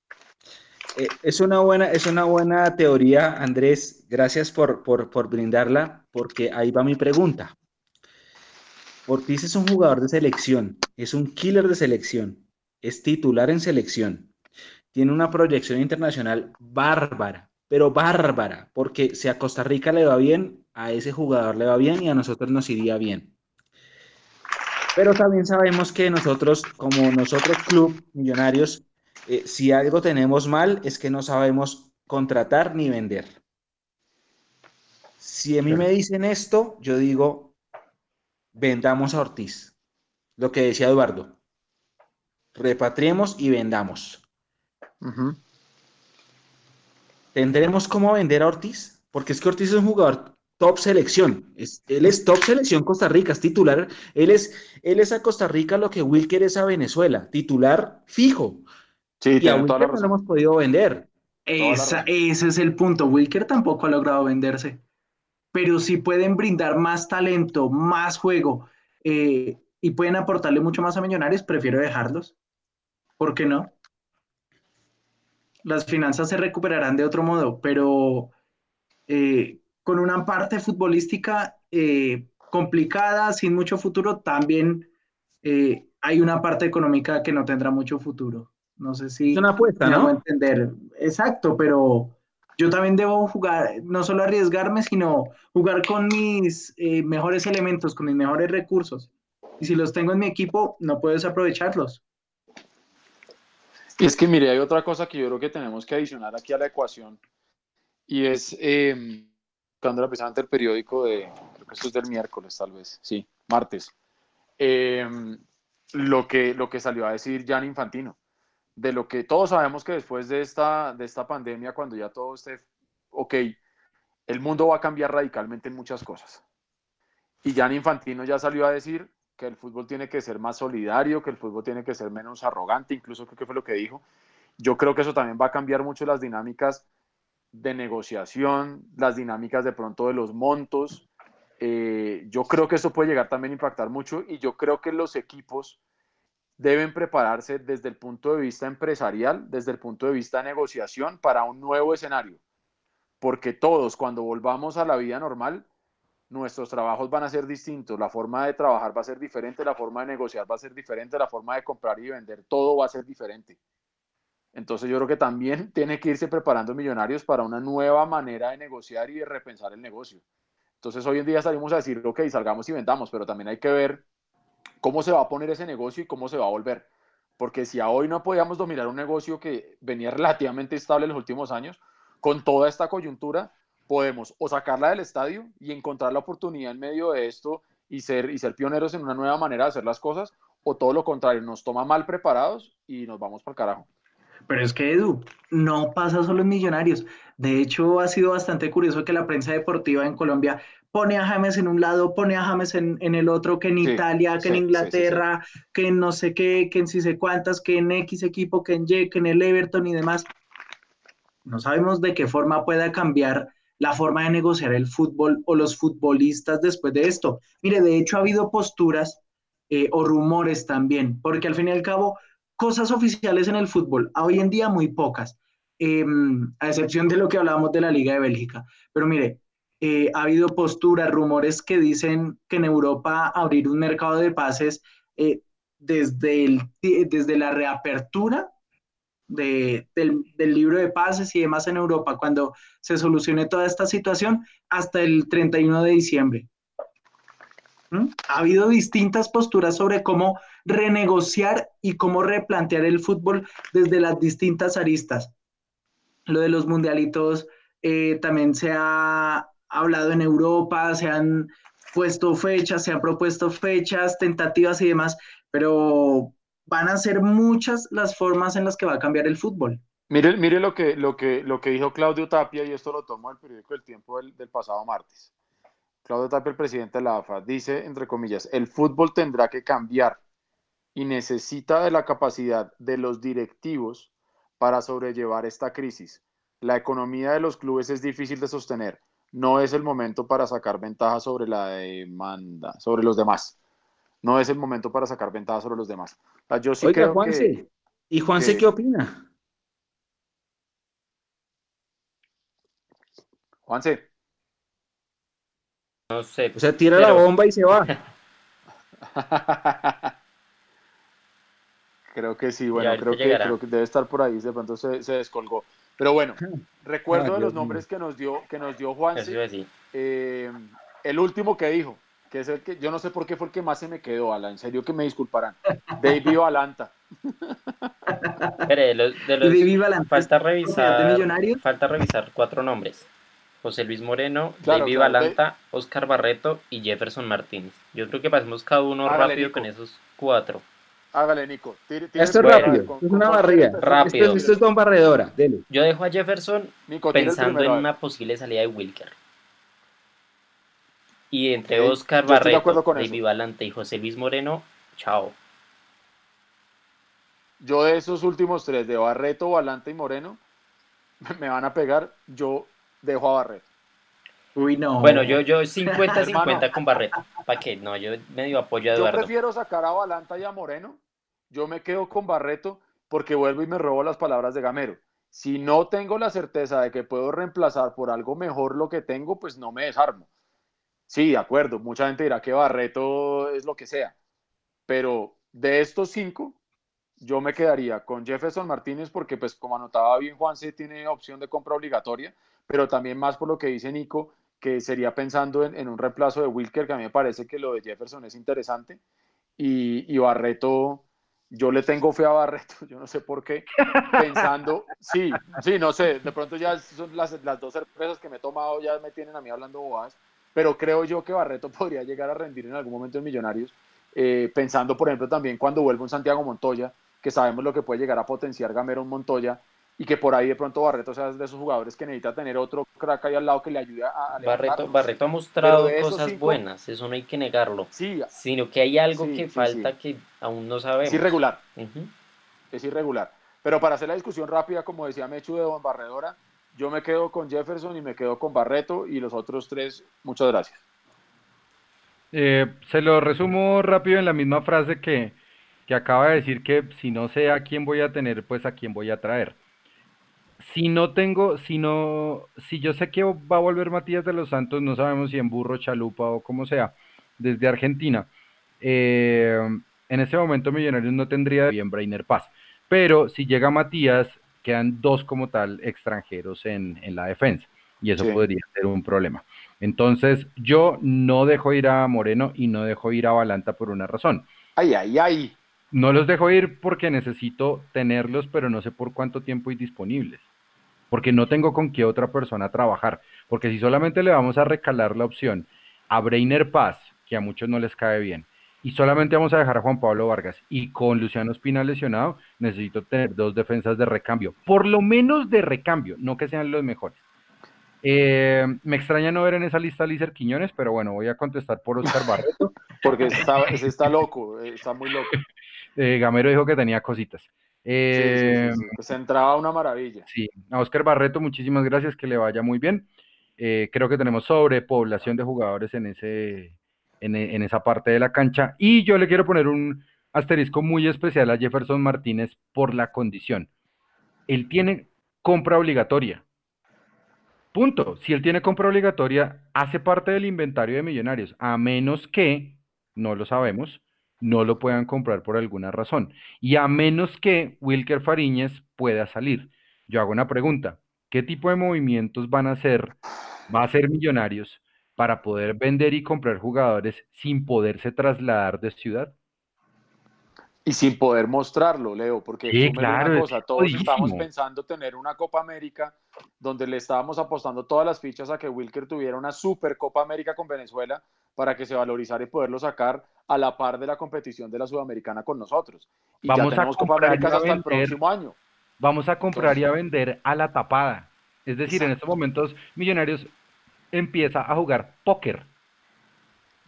Eh, es, una buena, es una buena teoría, Andrés. Gracias por, por, brindarla, porque ahí va mi pregunta. Ortiz es un jugador de selección, es un killer de selección, es titular en selección. tiene una proyección internacional bárbara, pero bárbara, porque si a Costa Rica le va bien, a ese jugador le va bien y a nosotros nos iría bien. Pero también sabemos que nosotros, como nosotros club millonarios, eh, si algo tenemos mal es que no sabemos contratar ni vender. Si a mí me dicen esto, yo digo, vendamos a Ortiz. Lo que decía Eduardo, repatriemos y vendamos. ¿Tendremos cómo vender a Ortiz? Porque es que Ortiz es un jugador top selección. Es, él es top selección Costa Rica, es titular. Él es, él es a Costa Rica lo que Wilker es a Venezuela, titular fijo.
Sí,
y a Wilker no lo hemos podido vender.
ese es el punto. Wilker tampoco ha logrado venderse. Pero si pueden brindar más talento, más juego eh, y pueden aportarle mucho más a Millonarios, prefiero dejarlos. ¿Por qué no? Las finanzas se recuperarán de otro modo, pero eh, con una parte futbolística eh, complicada, sin mucho futuro, también eh, hay una parte económica que no tendrá mucho futuro. No sé si...
Es una apuesta, ¿no?
entender. Exacto, pero yo también debo jugar, no solo arriesgarme, sino jugar con mis eh, mejores elementos, con mis mejores recursos. Y si los tengo en mi equipo, no puedo desaprovecharlos.
Y es que, mire, hay otra cosa que yo creo que tenemos que adicionar aquí a la ecuación, y es eh, buscando precisamente el periódico de, creo que esto es del miércoles tal vez, sí, martes, em, lo, que, lo que salió a decir Jan Infantino, de lo que todos sabemos que después de esta, de esta pandemia, cuando ya todo esté ok, el mundo va a cambiar radicalmente en muchas cosas. Y Jan Infantino ya salió a decir que el fútbol tiene que ser más solidario, que el fútbol tiene que ser menos arrogante, incluso creo que fue lo que dijo. Yo creo que eso también va a cambiar mucho las dinámicas de negociación, las dinámicas de pronto de los montos. Eh, yo creo que eso puede llegar también a impactar mucho y yo creo que los equipos deben prepararse desde el punto de vista empresarial, desde el punto de vista de negociación para un nuevo escenario. Porque todos, cuando volvamos a la vida normal, nuestros trabajos van a ser distintos, la forma de trabajar va a ser diferente, la forma de negociar va a ser diferente, la forma de comprar y vender, todo va a ser diferente. Entonces yo creo que también tiene que irse preparando Millonarios para una nueva manera de negociar y de repensar el negocio. Entonces hoy en día salimos a decir, ok, salgamos y vendamos, pero también hay que ver cómo se va a poner ese negocio y cómo se va a volver. Porque si a hoy no podíamos dominar un negocio que venía relativamente estable en los últimos años, con toda esta coyuntura, podemos o sacarla del estadio y encontrar la oportunidad en medio de esto y ser, y ser pioneros en una nueva manera de hacer las cosas, o todo lo contrario, nos toma mal preparados y nos vamos para el carajo.
Pero es que Edu, no pasa solo en Millonarios. De hecho, ha sido bastante curioso que la prensa deportiva en Colombia pone a James en un lado, pone a James en, el otro, que en Italia, que en Inglaterra, que en no sé qué, que en si sé cuántas, que en X equipo, que en Y, que en el Everton y demás. No sabemos de qué forma pueda cambiar la forma de negociar el fútbol o los futbolistas después de esto. Mire, de hecho ha habido posturas eh, o rumores también, porque al fin y al cabo cosas oficiales en el fútbol, hoy en día muy pocas, em, a excepción de lo que hablábamos de la Liga de Bélgica. Pero mire, eh, ha habido posturas, rumores que dicen que en Europa abrir un mercado de pases eh, desde, el, desde la reapertura del, del, libro de pases y demás en Europa, cuando se solucione toda esta situación, hasta el 31 de diciembre. ¿Mm? Ha habido distintas posturas sobre cómo renegociar y cómo replantear el fútbol desde las distintas aristas. Lo de los mundialitos eh, también se ha hablado en Europa, se han puesto fechas, se han propuesto fechas, tentativas y demás, pero van a ser muchas las formas en las que va a cambiar el fútbol.
Mire, mire lo, que, lo, que, lo que dijo Claudio Tapia, y esto lo tomo del periódico El Tiempo del pasado martes. Claudio Tapia, el presidente de la AFA, dice, entre comillas, el fútbol tendrá que cambiar y necesita de la capacidad de los directivos para sobrellevar esta crisis. La economía de los clubes es difícil de sostener. No es el momento para sacar ventaja sobre la demanda, sobre los demás. No es el momento para sacar ventaja sobre los demás.
yo sí creo Juanse, ¿y Juanse qué opina?
Juanse.
No sé.
O sea, tira la bomba y se va.
Creo que sí, bueno, creo que, creo que, debe estar por ahí, de pronto se, se descolgó. Pero bueno, recuerdo de los nombres que nos dio, que nos dio Juan. Eh, el último que dijo, que es el que yo no sé por qué fue el que más se me quedó, Ala, en serio que me disculparán. David Valanta.
de los, falta revisar, falta revisar cuatro nombres. José Luis Moreno, David Valanta, Oscar Barreto y Jefferson Martínez. Yo creo que pasemos cada uno rápido con esos cuatro.
Hágale, Nico.
esto es rápido, es una barriga.
Rápido.
Esto, es con barredora,
Yo dejo a Jefferson pensando en una posible salida de Wilker. Y entre Oscar Barreto, David Valante y José Luis Moreno, chao.
Yo de esos últimos tres, de Barreto, Valante y Moreno, me van a pegar, yo dejo a Barreto.
Uy, no. Bueno, yo, yo 50-50 con Barreto. ¿Para qué? No, yo medio apoyo a Eduardo.
Yo prefiero sacar a Valanta y a Moreno. Yo me quedo con Barreto porque vuelvo y me robo las palabras de Gamero. Si no tengo la certeza de que puedo reemplazar por algo mejor lo que tengo, pues no me desarmo. Sí, de acuerdo, mucha gente dirá que Barreto es lo que sea, pero de estos cinco, yo me quedaría con Jefferson Martínez porque, pues, como anotaba bien Juan, se tiene opción de compra obligatoria, pero también más por lo que dice Nico, que sería pensando en, un reemplazo de Wilker, que a mí me parece que lo de Jefferson es interesante, y, Barreto, yo le tengo fe a Barreto, yo no sé por qué, pensando, sí, sí, no sé, de pronto ya son las, las dos cervezas que me he tomado, ya me tienen a mí hablando bobadas, pero creo yo que Barreto podría llegar a rendir en algún momento en Millonarios, eh, pensando, por ejemplo, también cuando vuelva un Santiago Montoya, que sabemos lo que puede llegar a potenciar Gamero Montoya, y que por ahí de pronto Barreto sea de esos jugadores que necesita tener otro crack ahí al lado que le ayude a...
Barreto, Barreto ha mostrado cosas buenas, eso no hay que negarlo, sí, sino que hay algo que falta que aún no sabemos.
Es irregular, es irregular. Pero para hacer la discusión rápida, como decía Mechu de Don Barredora, yo me quedo con Jefferson y me quedo con Barreto y los otros tres, muchas gracias.
Eh, se lo resumo rápido en la misma frase que, que acaba de decir que si no sé a quién voy a tener, pues a quién voy a traer. Si no tengo, si no, si yo sé que va a volver Matías de los Santos, no sabemos si en burro, chalupa o como sea, desde Argentina. Eh, en ese momento Millonarios no tendría bien Brainer Paz. Pero si llega Matías, quedan dos como tal extranjeros en, la defensa y eso podría ser un problema. Entonces, yo no dejo ir a Moreno y no dejo ir a Balanta por una razón.
Ay, ay, ay.
No los dejo ir porque necesito tenerlos, pero no sé por cuánto tiempo hay disponibles. Porque no tengo con qué otra persona trabajar. Porque si solamente le vamos a recalar la opción a Brainer Paz, que a muchos no les cae bien, y solamente vamos a dejar a Juan Pablo Vargas. Y con Luciano Espina lesionado, necesito tener dos defensas de recambio, por lo menos de recambio, no que sean los mejores. Eh, me extraña no ver en esa lista a Lícer Quiñones, pero bueno, voy a contestar por Oscar Barreto.
Porque está, está loco, está muy loco.
Eh, Gamero dijo que tenía cositas.
Eh, Se entraba una maravilla.
Sí, a Oscar Barreto, muchísimas gracias, que le vaya muy bien. creo que tenemos sobrepoblación de jugadores en ese, en, esa parte de la cancha. Y yo le quiero poner un asterisco muy especial a Jefferson Martínez por la condición. Él tiene compra obligatoria. Punto. Si él tiene compra obligatoria, hace parte del inventario de millonarios, a menos que, no lo sabemos, no lo puedan comprar por alguna razón. Y a menos que Wilker Fariñez pueda salir. Yo hago una pregunta. ¿Qué tipo de movimientos van a hacer, va a ser millonarios para poder vender y comprar jugadores sin poderse trasladar de ciudad.
Y sin poder mostrarlo, Leo, porque
sí, claro,
cosa, todos estamos pensando tener una Copa América donde le estábamos apostando todas las fichas a que Wilker tuviera una super Copa América con Venezuela para que se valorizara y poderlo sacar a la par de la competición de la Sudamericana con nosotros. Y
vamos
ya tenemos Copa América hasta el próximo año.
Vamos a comprar y a vender a la tapada. Es decir, en estos momentos Millonarios empieza a jugar póker.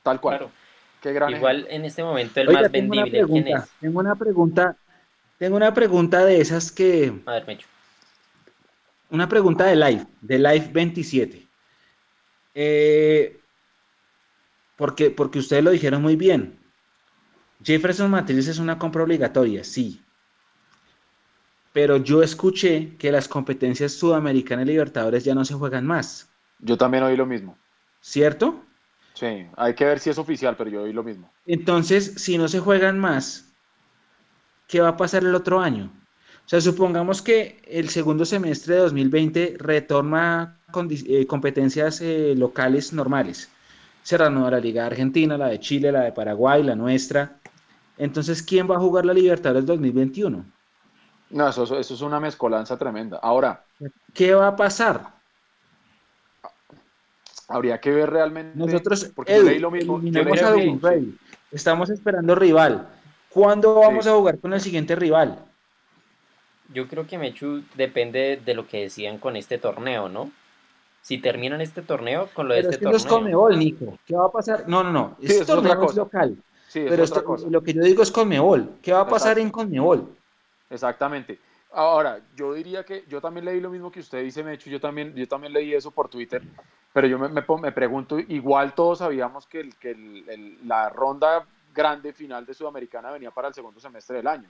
Tal cual.
Igual en este momento el más vendible, ¿quién es?
Tengo una pregunta, tengo una pregunta de esas que...
A ver, Mecho.
Una pregunta de Live, de Live 27. Eh, porque, porque ustedes lo dijeron muy bien. Jefferson Martínez es una compra obligatoria, sí. Pero yo escuché que las competencias sudamericanas y libertadores ya no se juegan más.
Yo también oí lo mismo.
¿Cierto?
Sí, hay que ver si es oficial, pero yo oí lo mismo.
Entonces, si no se juegan más, ¿qué va a pasar el otro año? O sea, supongamos que el segundo semestre de 2020 retoma eh, competencias eh, locales normales. Se reanuda la Liga Argentina, la de Chile, la de Paraguay, la nuestra. Entonces, ¿quién va a jugar la Libertadores 2021?
No, eso, eso es una mezcolanza tremenda. Ahora,
¿qué va a pasar?
Habría que ver realmente.
Nosotros, porque lo mismo. Estamos esperando rival. ¿Cuándo vamos a jugar con el siguiente rival?
Yo creo que Mechu depende de lo que decían con este torneo, ¿no? Si terminan este torneo, con lo de este torneo.
es Conmebol, Nico. ¿Qué va a pasar? No, no, no. Este torneo es local. Sí, pero lo que yo digo es Conmebol. ¿Qué va a pasar en Conmebol?
Exactamente. Ahora, yo diría que yo también leí lo mismo que usted dice, Mechu, yo también, yo también leí eso por Twitter, pero yo me, me, pregunto, igual todos sabíamos que, el, que la ronda grande final de Sudamericana venía para el segundo semestre del año.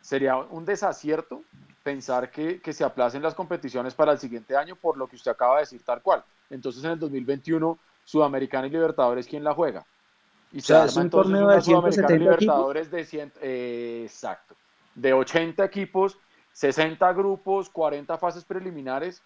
Sería un desacierto pensar que, que se aplacen las competiciones para el siguiente año por lo que usted acaba de decir tal cual. Entonces en el 2021 Sudamericana y Libertadores, ¿quién la juega? Y o sea, se es un torneo de Sudamericana y Libertadores de 100, eh, exacto, de 80 equipos, 60 grupos, 40 fases preliminares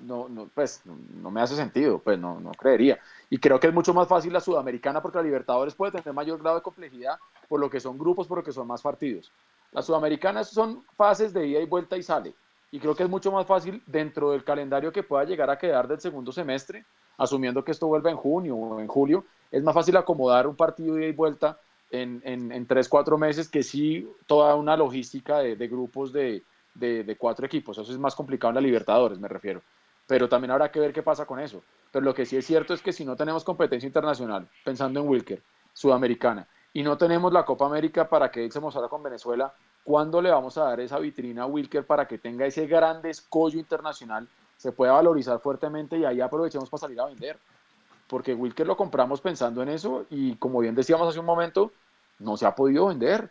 no, no, pues no, me hace sentido, pues no, no creería. Y creo que es mucho más fácil la sudamericana porque la Libertadores puede tener mayor grado de complejidad por lo que son grupos, por lo que son más partidos. Las sudamericanas son fases de ida y vuelta y sale. Y creo que es mucho más fácil dentro del calendario que pueda llegar a quedar del segundo semestre, asumiendo que esto vuelva en junio o en julio, es más fácil acomodar un partido de ida y vuelta en, en, tres, cuatro meses que sí toda una logística de, grupos de, de, cuatro equipos. Eso es más complicado en la Libertadores, me refiero pero también habrá que ver qué pasa con eso. Pero lo que sí es cierto es que si no tenemos competencia internacional, pensando en Wilker, sudamericana, y no tenemos la Copa América para que él se mostrara con Venezuela, ¿cuándo le vamos a dar esa vitrina a Wilker para que tenga ese gran escollo internacional, se pueda valorizar fuertemente y ahí aprovechemos para salir a vender? Porque Wilker lo compramos pensando en eso y como bien decíamos hace un momento, no se ha podido vender.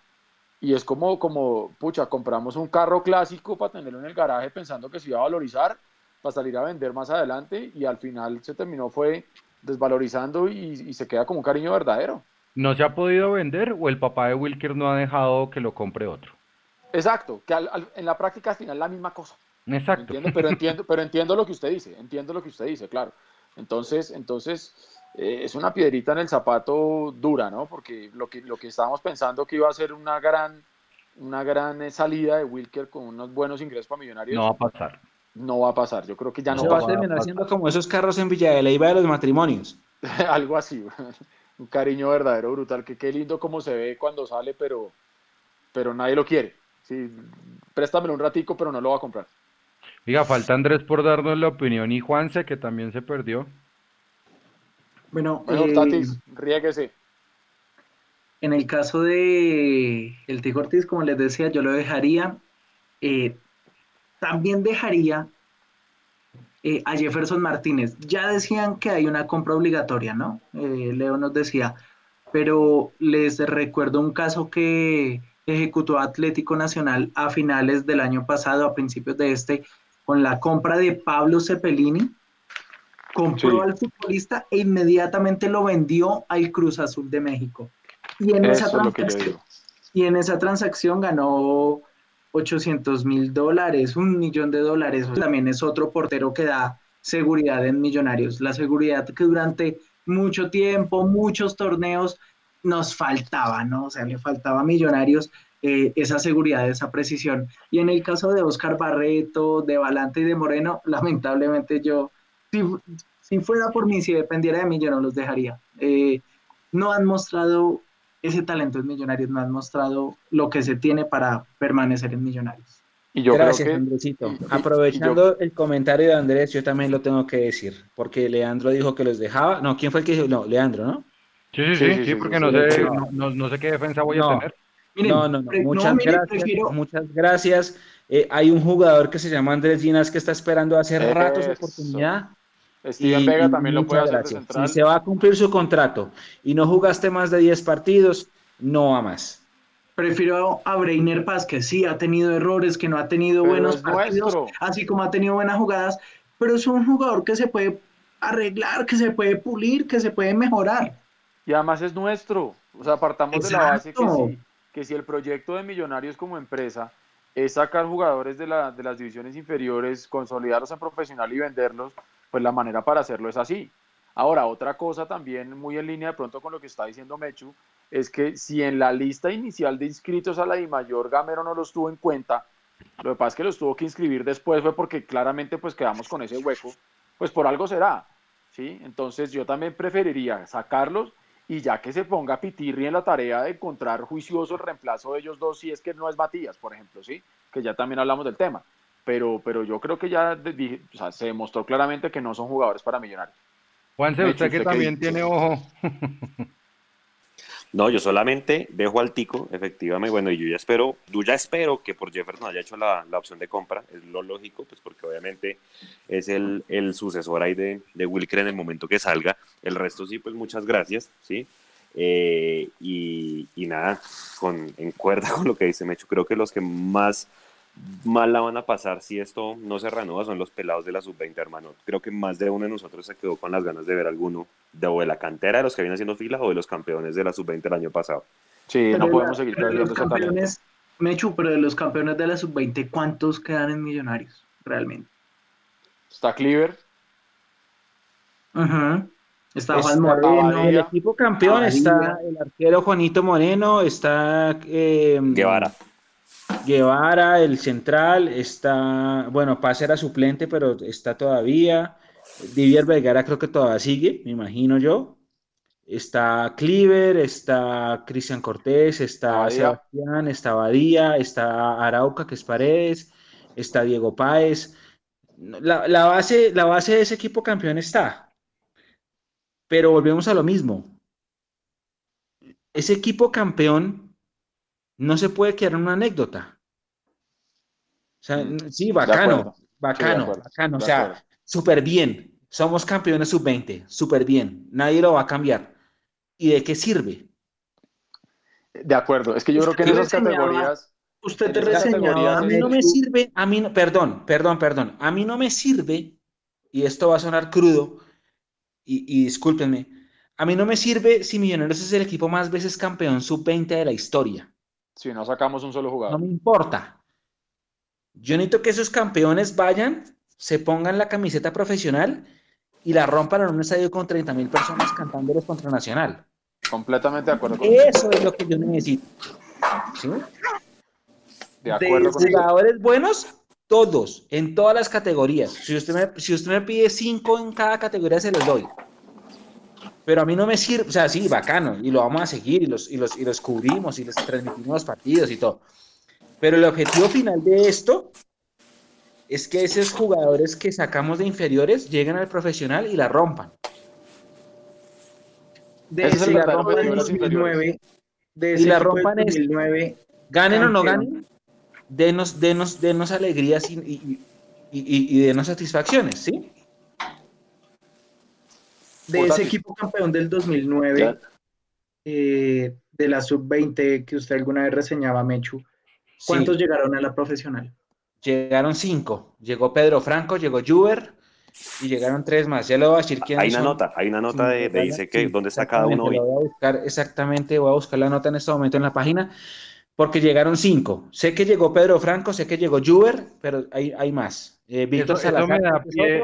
Y es como, como, pucha, compramos un carro clásico para tenerlo en el garaje pensando que se iba a valorizar para salir a vender más adelante y al final se terminó fue desvalorizando y, se queda como un cariño verdadero.
¿No se ha podido vender o el papá de Wilker no ha dejado que lo compre otro?
Exacto, que en la práctica al final la misma cosa.
Exacto.
Pero entiendo, pero entiendo lo que usted dice, entiendo lo que usted dice, claro. Entonces, entonces eh, es una piedrita en el zapato dura, ¿no? Porque lo que, lo que estábamos pensando que iba a ser una gran, una gran eh, salida de Wilker con unos buenos ingresos para millonarios.
No va a pasar
no va a pasar. Yo creo que ya no,
va, a terminar siendo como esos carros en Villa de Leyva de los matrimonios.
Algo así, un cariño verdadero, brutal, que qué lindo como se ve cuando sale, pero, pero nadie lo quiere. Sí, préstamelo un ratico, pero no lo va a comprar.
Diga, falta Andrés por darnos la opinión y Juanse, que también se perdió.
Bueno,
bueno eh, Tatis, ríguese.
En el caso de el Tico Ortiz, como les decía, yo lo dejaría. Eh, también dejaría eh, a Jefferson Martínez. Ya decían que hay una compra obligatoria, ¿no? Leo nos decía, pero les recuerdo un caso que ejecutó Atlético Nacional a finales del año pasado, a principios de este, con la compra de Pablo Cepelini. Compró al futbolista e inmediatamente lo vendió al Cruz Azul de México. Y en, esa transacción, y en esa transacción ganó 800 mil dólares, un millón de dólares. También es otro portero que da seguridad en Millonarios. La seguridad que durante mucho tiempo, muchos torneos nos faltaba, ¿no? O sea, le faltaba a Millonarios eh, esa seguridad, esa precisión. Y en el caso de Oscar Barreto, de Valante y de Moreno, lamentablemente yo, si, fuera por mí, si dependiera de mí, yo no los dejaría. Eh, no han mostrado ese talento en Millonarios no han mostrado lo que se tiene para permanecer en Millonarios.
Y yo Gracias, Andresito. Aprovechando el comentario de Andrés, yo también lo tengo que decir, porque Leandro dijo que los dejaba. No, ¿quién fue el que dijo? No, Leandro, ¿no?
Sí, sí, sí, sí, porque no, sé, no, sé qué defensa voy a tener.
no, no, no. Muchas gracias. Muchas gracias. Eh, hay un jugador que se llama Andrés Ginas que está esperando hace rato su oportunidad.
Steven Vega también lo puede hacer central.
Si se va a cumplir su contrato y no jugaste más de 10 partidos, no va más.
Prefiero a Breiner Paz, que sí ha tenido errores, que no ha tenido buenos partidos, así como ha tenido buenas jugadas, pero es un jugador que se puede arreglar, que se puede pulir, que se puede mejorar.
Y además es nuestro. O sea, apartamos de la base que si el proyecto de Millonarios como empresa es sacar jugadores de, la, de las divisiones inferiores, consolidarlos en profesional y venderlos, pues la manera para hacerlo es así. Ahora, otra cosa también muy en línea de pronto con lo que está diciendo Mechu, es que si en la lista inicial de inscritos a la I mayor Gamero no los tuvo en cuenta, lo que pasa es que los tuvo que inscribir después fue porque claramente pues quedamos con ese hueco, pues por algo será, ¿sí? Entonces yo también preferiría sacarlos y ya que se ponga Pitirri en la tarea de encontrar juicioso el reemplazo de ellos dos, si es que no es Matías, por ejemplo, ¿sí? Que ya también hablamos del tema. Pero, pero yo creo que ya se demostró claramente que no son jugadores para millonarios.
Juanse, usted, que también tiene ojo.
No, yo solamente dejo al tico, efectivamente, bueno, y yo ya espero, yo ya espero que por Jefferson haya hecho la, la opción de compra, es lo lógico, pues porque obviamente es el, el sucesor ahí de, de Wilker en el momento que salga, el resto sí, pues muchas gracias, ¿sí? Eh, y, y, nada, con, en cuerda con lo que dice Mecho, creo que los que más mal la van a pasar si esto no se reanuda son los pelados de la sub-20, hermano. Creo que más de uno de nosotros se quedó con las ganas de ver alguno de, o de la cantera de los que vienen haciendo fila o de los campeones de la sub-20 el año pasado.
Sí, no podemos seguir perdiendo
talento. Mechu, pero de los campeones de la sub-20, ¿cuántos quedan en Millonarios realmente?
Está Cleaver.
Está Juan Moreno.
El equipo campeón está el arquero Juanito Moreno, está
eh, Guevara.
Guevara, el central, está, bueno, Paz era suplente, pero está todavía. Divier Vergara creo que todavía sigue, me imagino yo. Está Cleaver, está Cristian Cortés, está Sebastián, está Badía, está Arauca, que es Paredes, está Diego Páez. La, la, base, la base de ese equipo campeón está. Pero volvemos a lo mismo. Ese equipo campeón no se puede quedar en una anécdota. O sea, mm. sí, bacano, bacano, bacano. O sea, súper bien. Somos campeones sub-20, súper bien. Nadie lo va a cambiar. ¿Y de qué sirve?
De acuerdo, es que yo creo que en esas categorías.
Usted te reseñaba.
A mí no me sirve, a mí no, perdón, perdón, perdón. A mí no me sirve, y esto va a sonar crudo, y, y discúlpenme, a mí no me sirve si Millonarios es el equipo más veces campeón sub-20 de la historia.
Si no sacamos un solo jugador.
No me importa. Yo necesito que esos campeones vayan, se pongan la camiseta profesional y la rompan en un estadio con 30 mil personas cantándoles contra Nacional.
Completamente de acuerdo
con Eso es lo que yo necesito. ¿Sí? De acuerdo con jugadores buenos, todos, en todas las categorías. Si usted, me, si usted me pide cinco en cada categoría, se los doy pero a mí no me sirve, o sea, sí, bacano, y lo vamos a seguir, y los, y los, y los cubrimos, y les transmitimos los partidos y todo. Pero el objetivo final de esto es que esos jugadores que sacamos de inferiores lleguen al profesional y la rompan.
De ese la rompan en 2009, de
y la rompan en 2009, ganen o no ganen, denos, denos, denos alegrías y, y, y, y denos satisfacciones, ¿sí?
De ese equipo campeón del 2009, eh, de la sub-20 que usted alguna vez reseñaba, Mechu, ¿cuántos llegaron a la profesional?
Llegaron cinco. Llegó Pedro Franco, llegó Juber y llegaron tres más. Ya le voy a decir quién
Hay una nota, hay una nota de, dice que dónde está cada uno hoy.
Voy a buscar, exactamente, voy a buscar la nota en este momento en la página, porque llegaron cinco. Sé que llegó Pedro Franco, sé que llegó Juber, pero hay, hay más.
Eh, Víctor Salazar. Eso me da pie,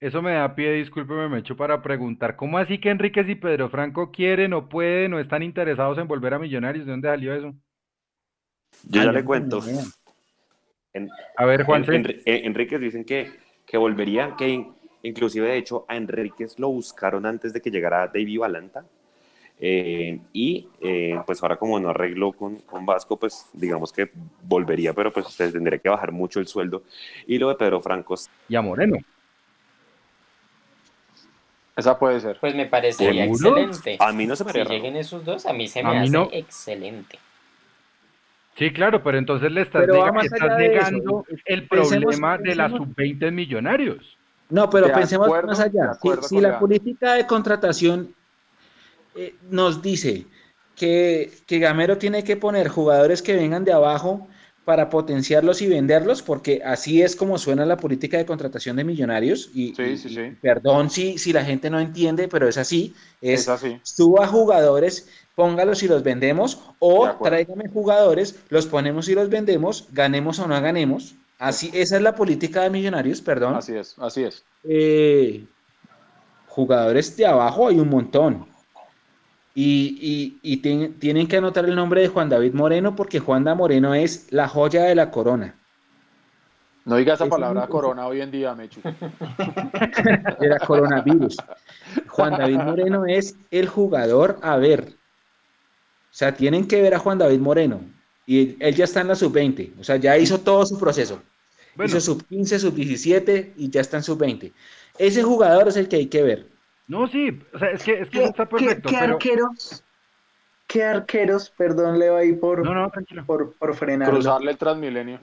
discúlpeme, me echo para preguntar, ¿cómo así que Enríquez y Pedro Franco quieren o pueden o están interesados en volver a Millonarios? ¿De dónde salió eso?
Yo ya le cuento.
a ver, Juan.
Enríquez dicen que, que volvería, que inclusive de hecho a Enríquez lo buscaron antes de que llegara David Valanta. Eh, y eh, pues ahora como no arregló con, con, Vasco, pues digamos que volvería, pero pues tendría que bajar mucho el sueldo. Y lo de Pedro Franco.
Y a Moreno.
Esa puede ser.
Pues me parecería excelente.
A mí no se me
Si lleguen esos dos, a mí se me hace excelente.
Sí, claro, pero entonces le estás, negando el problema de la sub-20 millonarios.
No, pero pensemos más allá. Si, la política de contratación eh, nos dice que, que Gamero tiene que poner jugadores que vengan de abajo para potenciarlos y venderlos, porque así es como suena la política de contratación de millonarios. Y, perdón si, si la gente no entiende, pero es así. Es, así. Suba jugadores, póngalos y los vendemos, o tráigame jugadores, los ponemos y los vendemos, ganemos o no ganemos. Así, esa es la política de millonarios, perdón.
Así es, así es.
Eh, jugadores de abajo hay un montón. Y, tienen que anotar el nombre de Juan David Moreno porque Juan David Moreno es la joya de la corona.
No diga esa palabra corona hoy en día, Mechu.
Era coronavirus. Juan David Moreno es el jugador a ver. O sea, tienen que ver a Juan David Moreno. Y él ya está en la sub-20. O sea, ya hizo todo su proceso. Hizo sub-15, sub-17 y ya está en sub-20. Ese jugador es el que hay que ver.
No, sí, o sea, es que, es que está perfecto.
¿Qué, arqueros? ¿Qué arqueros? Perdón, Leo, ahí por, por, por frenar.
Cruzarle el Transmilenio.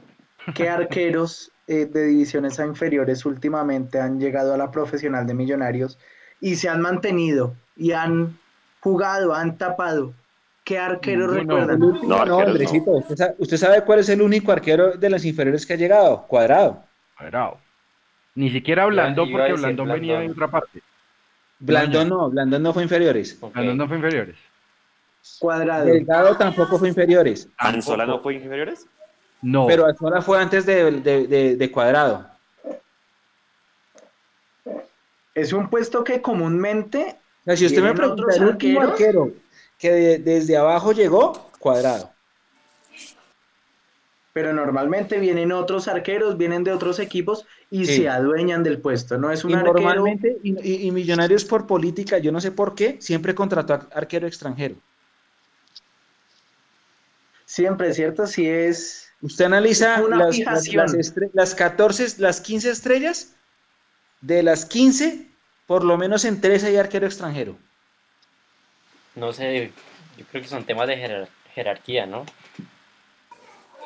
¿Qué arqueros eh, de divisiones inferiores últimamente han llegado a la profesional de Millonarios y se han mantenido y han jugado, han tapado? ¿Qué arquero recuerdan?
No, no, Andresito, ¿usted sabe, cuál es el único arquero de las inferiores que ha llegado? Cuadrado.
Cuadrado. Ni siquiera hablando porque hablando venía de otra parte.
Blandón no, Blandón no fue inferiores.
Blandón no fue inferiores.
Cuadrado.
Delgado tampoco fue inferiores.
¿Anzola no fue inferiores?
No. Pero Anzola fue antes de, Cuadrado.
Es un puesto que comúnmente.
si usted me pregunta, el último arquero que desde abajo llegó, Cuadrado
pero normalmente vienen otros arqueros, vienen de otros equipos y se adueñan del puesto. No es un y
Normalmente, y, Millonarios por política, yo no sé por qué, siempre contrató arquero extranjero.
Siempre, ¿cierto? Si es.
Usted analiza las, las, 14, las 15 estrellas, de las 15, por lo menos en 3 hay arquero extranjero.
No sé, yo creo que son temas de jerarquía, ¿no?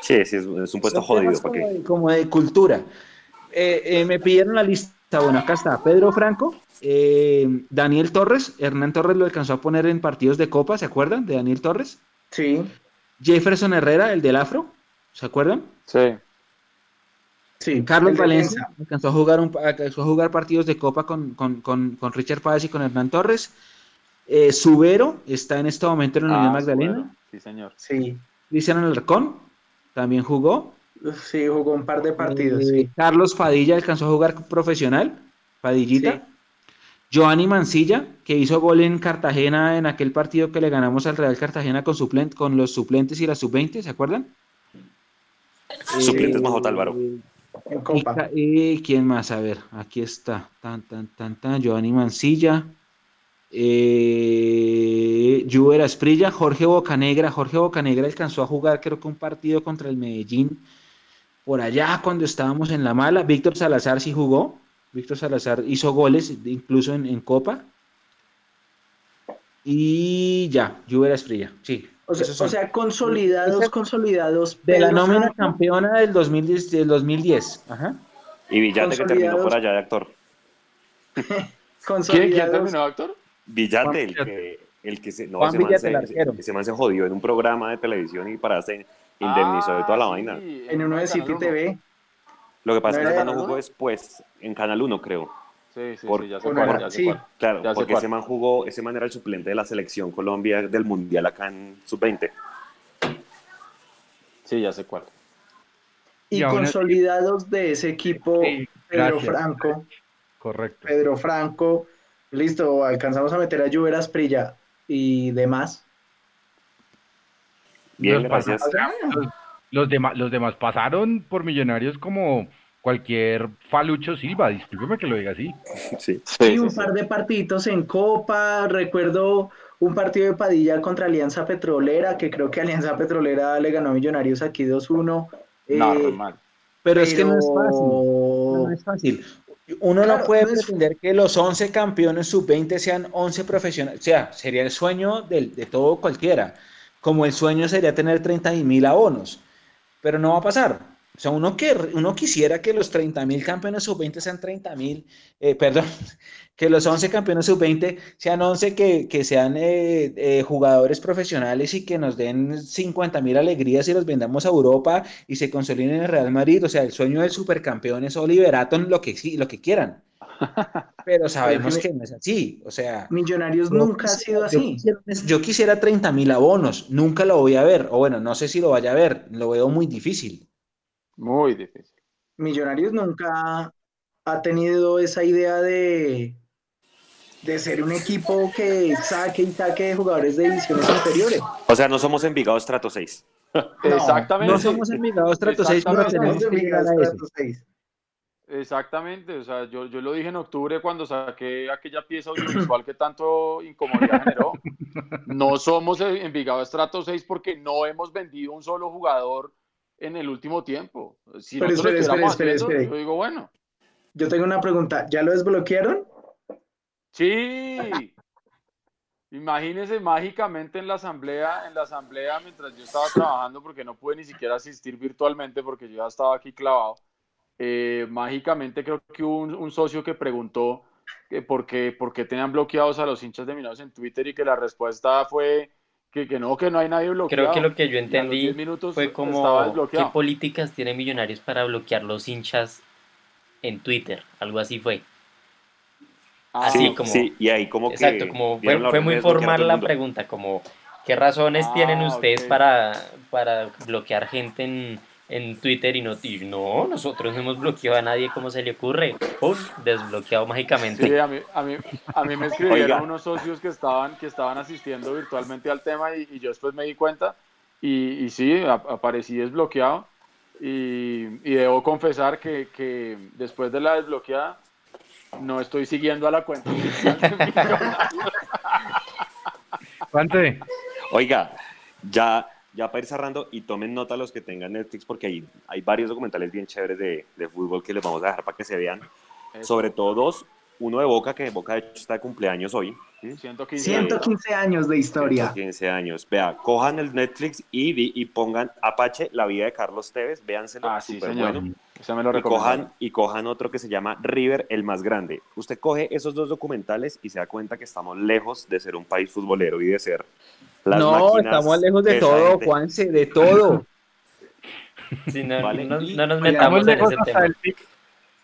Sí, sí, es, un puesto jodido.
Como, de, como de cultura. Eh, eh, me pidieron la lista. Bueno, acá está Pedro Franco, eh, Daniel Torres. Hernán Torres lo alcanzó a poner en partidos de Copa, ¿se acuerdan? De Daniel Torres.
Sí.
Jefferson Herrera, el del Afro, ¿se acuerdan?
Sí.
Sí, Carlos Valencia alcanzó a, jugar un, alcanzó a jugar partidos de Copa con, Richard Páez y con Hernán Torres. Subero está en este momento en la Unión ah, Magdalena.
Sí, señor.
Sí.
Cristiano Alarcón también jugó.
Sí, jugó un par de partidos. Eh,
Carlos Padilla alcanzó a jugar profesional, Padillita. Joanny Mancilla, que hizo gol en Cartagena en aquel partido que le ganamos al Real Cartagena con, suplente, con los suplentes y las sub-20, ¿se acuerdan?
Suplentes más Álvaro.
Y, quién más? A ver, aquí está. Tan, tan, tan, tan. Giovanni Mancilla eh, Juber Asprilla, Jorge Bocanegra. Jorge Bocanegra alcanzó a jugar creo que un partido contra el Medellín por allá cuando estábamos en la mala. Víctor Salazar sí jugó. Víctor Salazar hizo goles incluso en, Copa. Y ya, Juber Asprilla, sí.
O sea, consolidados, consolidados.
De la nómina campeona del 2010. Del 2010. Ajá.
Y Villate que terminó por allá de actor.
¿Quién, ¿Quién terminó de actor?
Villate, el que, el que se, no, ese man se, man se jodió en un programa de televisión y para se indemnizó de toda la vaina.
En uno de City TV.
Lo que pasa es que ese man no jugó después, en Canal 1 creo.
Sí, sí, sí, ya sé cuál, ya sé
Claro, porque ese man jugó, ese man era el suplente de la selección Colombia del Mundial acá en Sub-20.
Sí, ya sé cuál.
Y, consolidados de ese equipo, Pedro Franco.
Correcto.
Pedro Franco, Listo, alcanzamos a meter a Lluveras Prilla y demás.
Bien, gracias.
Los, demás, los demás pasaron por Millonarios como cualquier Falucho Silva, discúlpeme que lo diga así.
Sí, sí, un par de partiditos en Copa, recuerdo un partido de Padilla contra Alianza Petrolera, que creo que Alianza Petrolera le ganó a Millonarios aquí 2-1.
Eh,
pero, es que no es fácil. No es fácil. Uno no puede pretender que los 11 campeones sub-20 sean 11 profesionales. O sea, sería el sueño de, de todo cualquiera. Como el sueño sería tener 30 mil abonos. Pero no va a pasar. O sea, uno, que, uno quisiera que los 30 mil campeones sub-20 sean 30 mil, eh, perdón, que los 11 campeones sub-20 sean 11 que, que sean eh, eh, jugadores profesionales y que nos den 50 mil alegrías y los vendamos a Europa y se consoliden en el Real Madrid. O sea, el sueño del supercampeón es Oliver Atom, lo que, lo que quieran. Pero sabemos que no es así. O sea,
Millonarios nunca ha sido así.
Yo quisiera, 30 mil abonos, nunca lo voy a ver. O bueno, no sé si lo vaya a ver, lo veo muy difícil.
Muy difícil.
Millonarios nunca ha tenido esa idea de, de ser un equipo que saque y saque de jugadores de divisiones inferiores.
O sea, no somos Envigado Estrato 6.
Exactamente.
No somos Envigado Estrato 6, pero tenemos
que Exactamente, o sea, yo, yo lo dije en octubre cuando saqué aquella pieza audiovisual que tanto incomodidad generó. No somos Envigado Estrato 6 porque no hemos vendido un solo jugador en el último tiempo. Si
pero espere, espere, espere,
yo digo, bueno.
Yo tengo una pregunta, ¿ya lo desbloquearon?
Sí. Imagínese mágicamente en la asamblea, en la asamblea mientras yo estaba trabajando porque no pude ni siquiera asistir virtualmente porque yo ya estaba aquí clavado. Eh, mágicamente creo que hubo un, socio que preguntó que por, qué, por qué tenían bloqueados a los hinchas de Mineros en Twitter y que la respuesta fue que, que, no, que no hay nadie bloqueado.
Creo que lo que yo entendí fue como qué políticas tiene Millonarios para bloquear los hinchas en Twitter, algo así fue.
Ah, así como, sí, y ahí como
exacto, como fue, muy formal la pregunta, como qué razones tienen ah, ustedes para, para bloquear gente en, en Twitter y no, no, nosotros no hemos bloqueado a nadie, ¿cómo se le ocurre? Desbloqueado mágicamente.
Sí, a mí, a mí, a mí me escribieron unos socios que estaban, que estaban asistiendo virtualmente al tema y, yo después me di cuenta y, y sí, aparecí desbloqueado y, y debo confesar que, que, después de la desbloqueada no estoy siguiendo a la cuenta.
Oiga, ya ya para ir cerrando y tomen nota los que tengan Netflix porque hay, hay varios documentales bien chéveres de, de fútbol que les vamos a dejar para que se vean. Sobre todo dos, uno de Boca, que Boca de hecho está de cumpleaños hoy.
115, 115 años de historia.
115 años. Vea, cojan el Netflix y, y pongan Apache, la vida de Carlos Tevez, véanselo,
ah, sí, bueno.
Me lo y, cojan, y cojan otro que se llama River, el más grande. Usted coge esos dos documentales y se da cuenta que estamos lejos de ser un país futbolero y de ser
no, estamos lejos de todo, Juanse, de todo.
Sí, no, no, nos metamos en ese tema.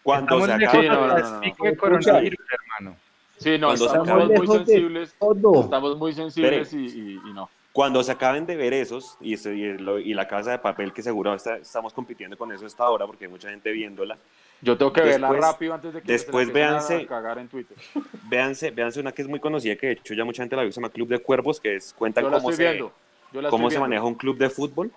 Cuando se
acabe el coronavirus, hermano. Sí, no, estamos, muy sensibles. Estamos muy sensibles y, y, no.
Cuando se acaben de ver esos y, y, la casa de papel, que seguro estamos compitiendo con eso esta hora porque hay mucha gente viéndola.
Yo tengo que verla rápido antes de que
después
se
véanse,
a cagar en Twitter.
Véanse, véanse una que es muy conocida, que de hecho ya mucha gente la vio, se llama Club de Cuervos, que es cuenta cómo, se, cómo se maneja un club de fútbol.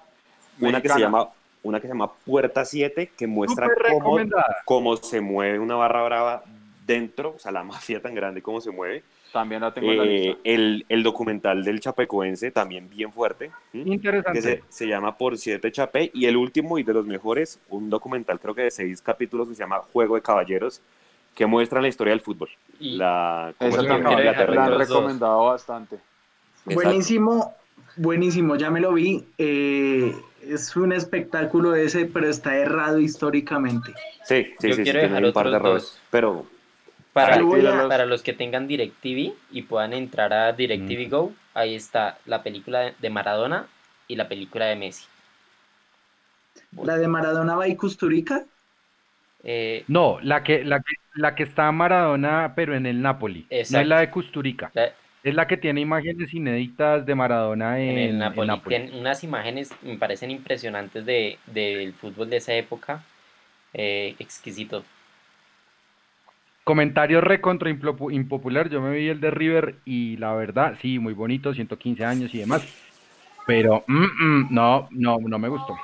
Una que se llama una que se llama Puerta 7, que muestra cómo, cómo, se mueve una barra brava dentro, o sea, la mafia tan grande, cómo se mueve.
También la tengo en la eh, lista.
El, el, documental del Chapecoense, también bien fuerte.
Interesante.
Que se, llama Por Siete Chapé. Y el último y de los mejores, un documental creo que de seis capítulos que se llama Juego de Caballeros, que muestra la historia del fútbol.
la, Eso la han recomendado bastante.
Buenísimo, buenísimo, ya me lo vi. Eh, es un espectáculo ese, pero está errado históricamente.
Sí, sí, sí,
quiero dejar un par de errores.
Pero
para, para, los que tengan DirecTV y puedan entrar a DirecTV mm. Go, ahí está la película de Maradona y la película de Messi.
¿La de Maradona va y Custurica?
Eh, no, la que, la, que, la que está Maradona, pero en el Napoli. No es la de Custurica. Es la que tiene imágenes inéditas de Maradona en, el Napoli.
unas imágenes, me parecen impresionantes de, del fútbol de esa época. Eh, exquisito.
Comentario recontra impopular, yo me vi el de River y la verdad, sí, muy bonito, 115 años y demás, pero mm, mm, no, no, no me gustó.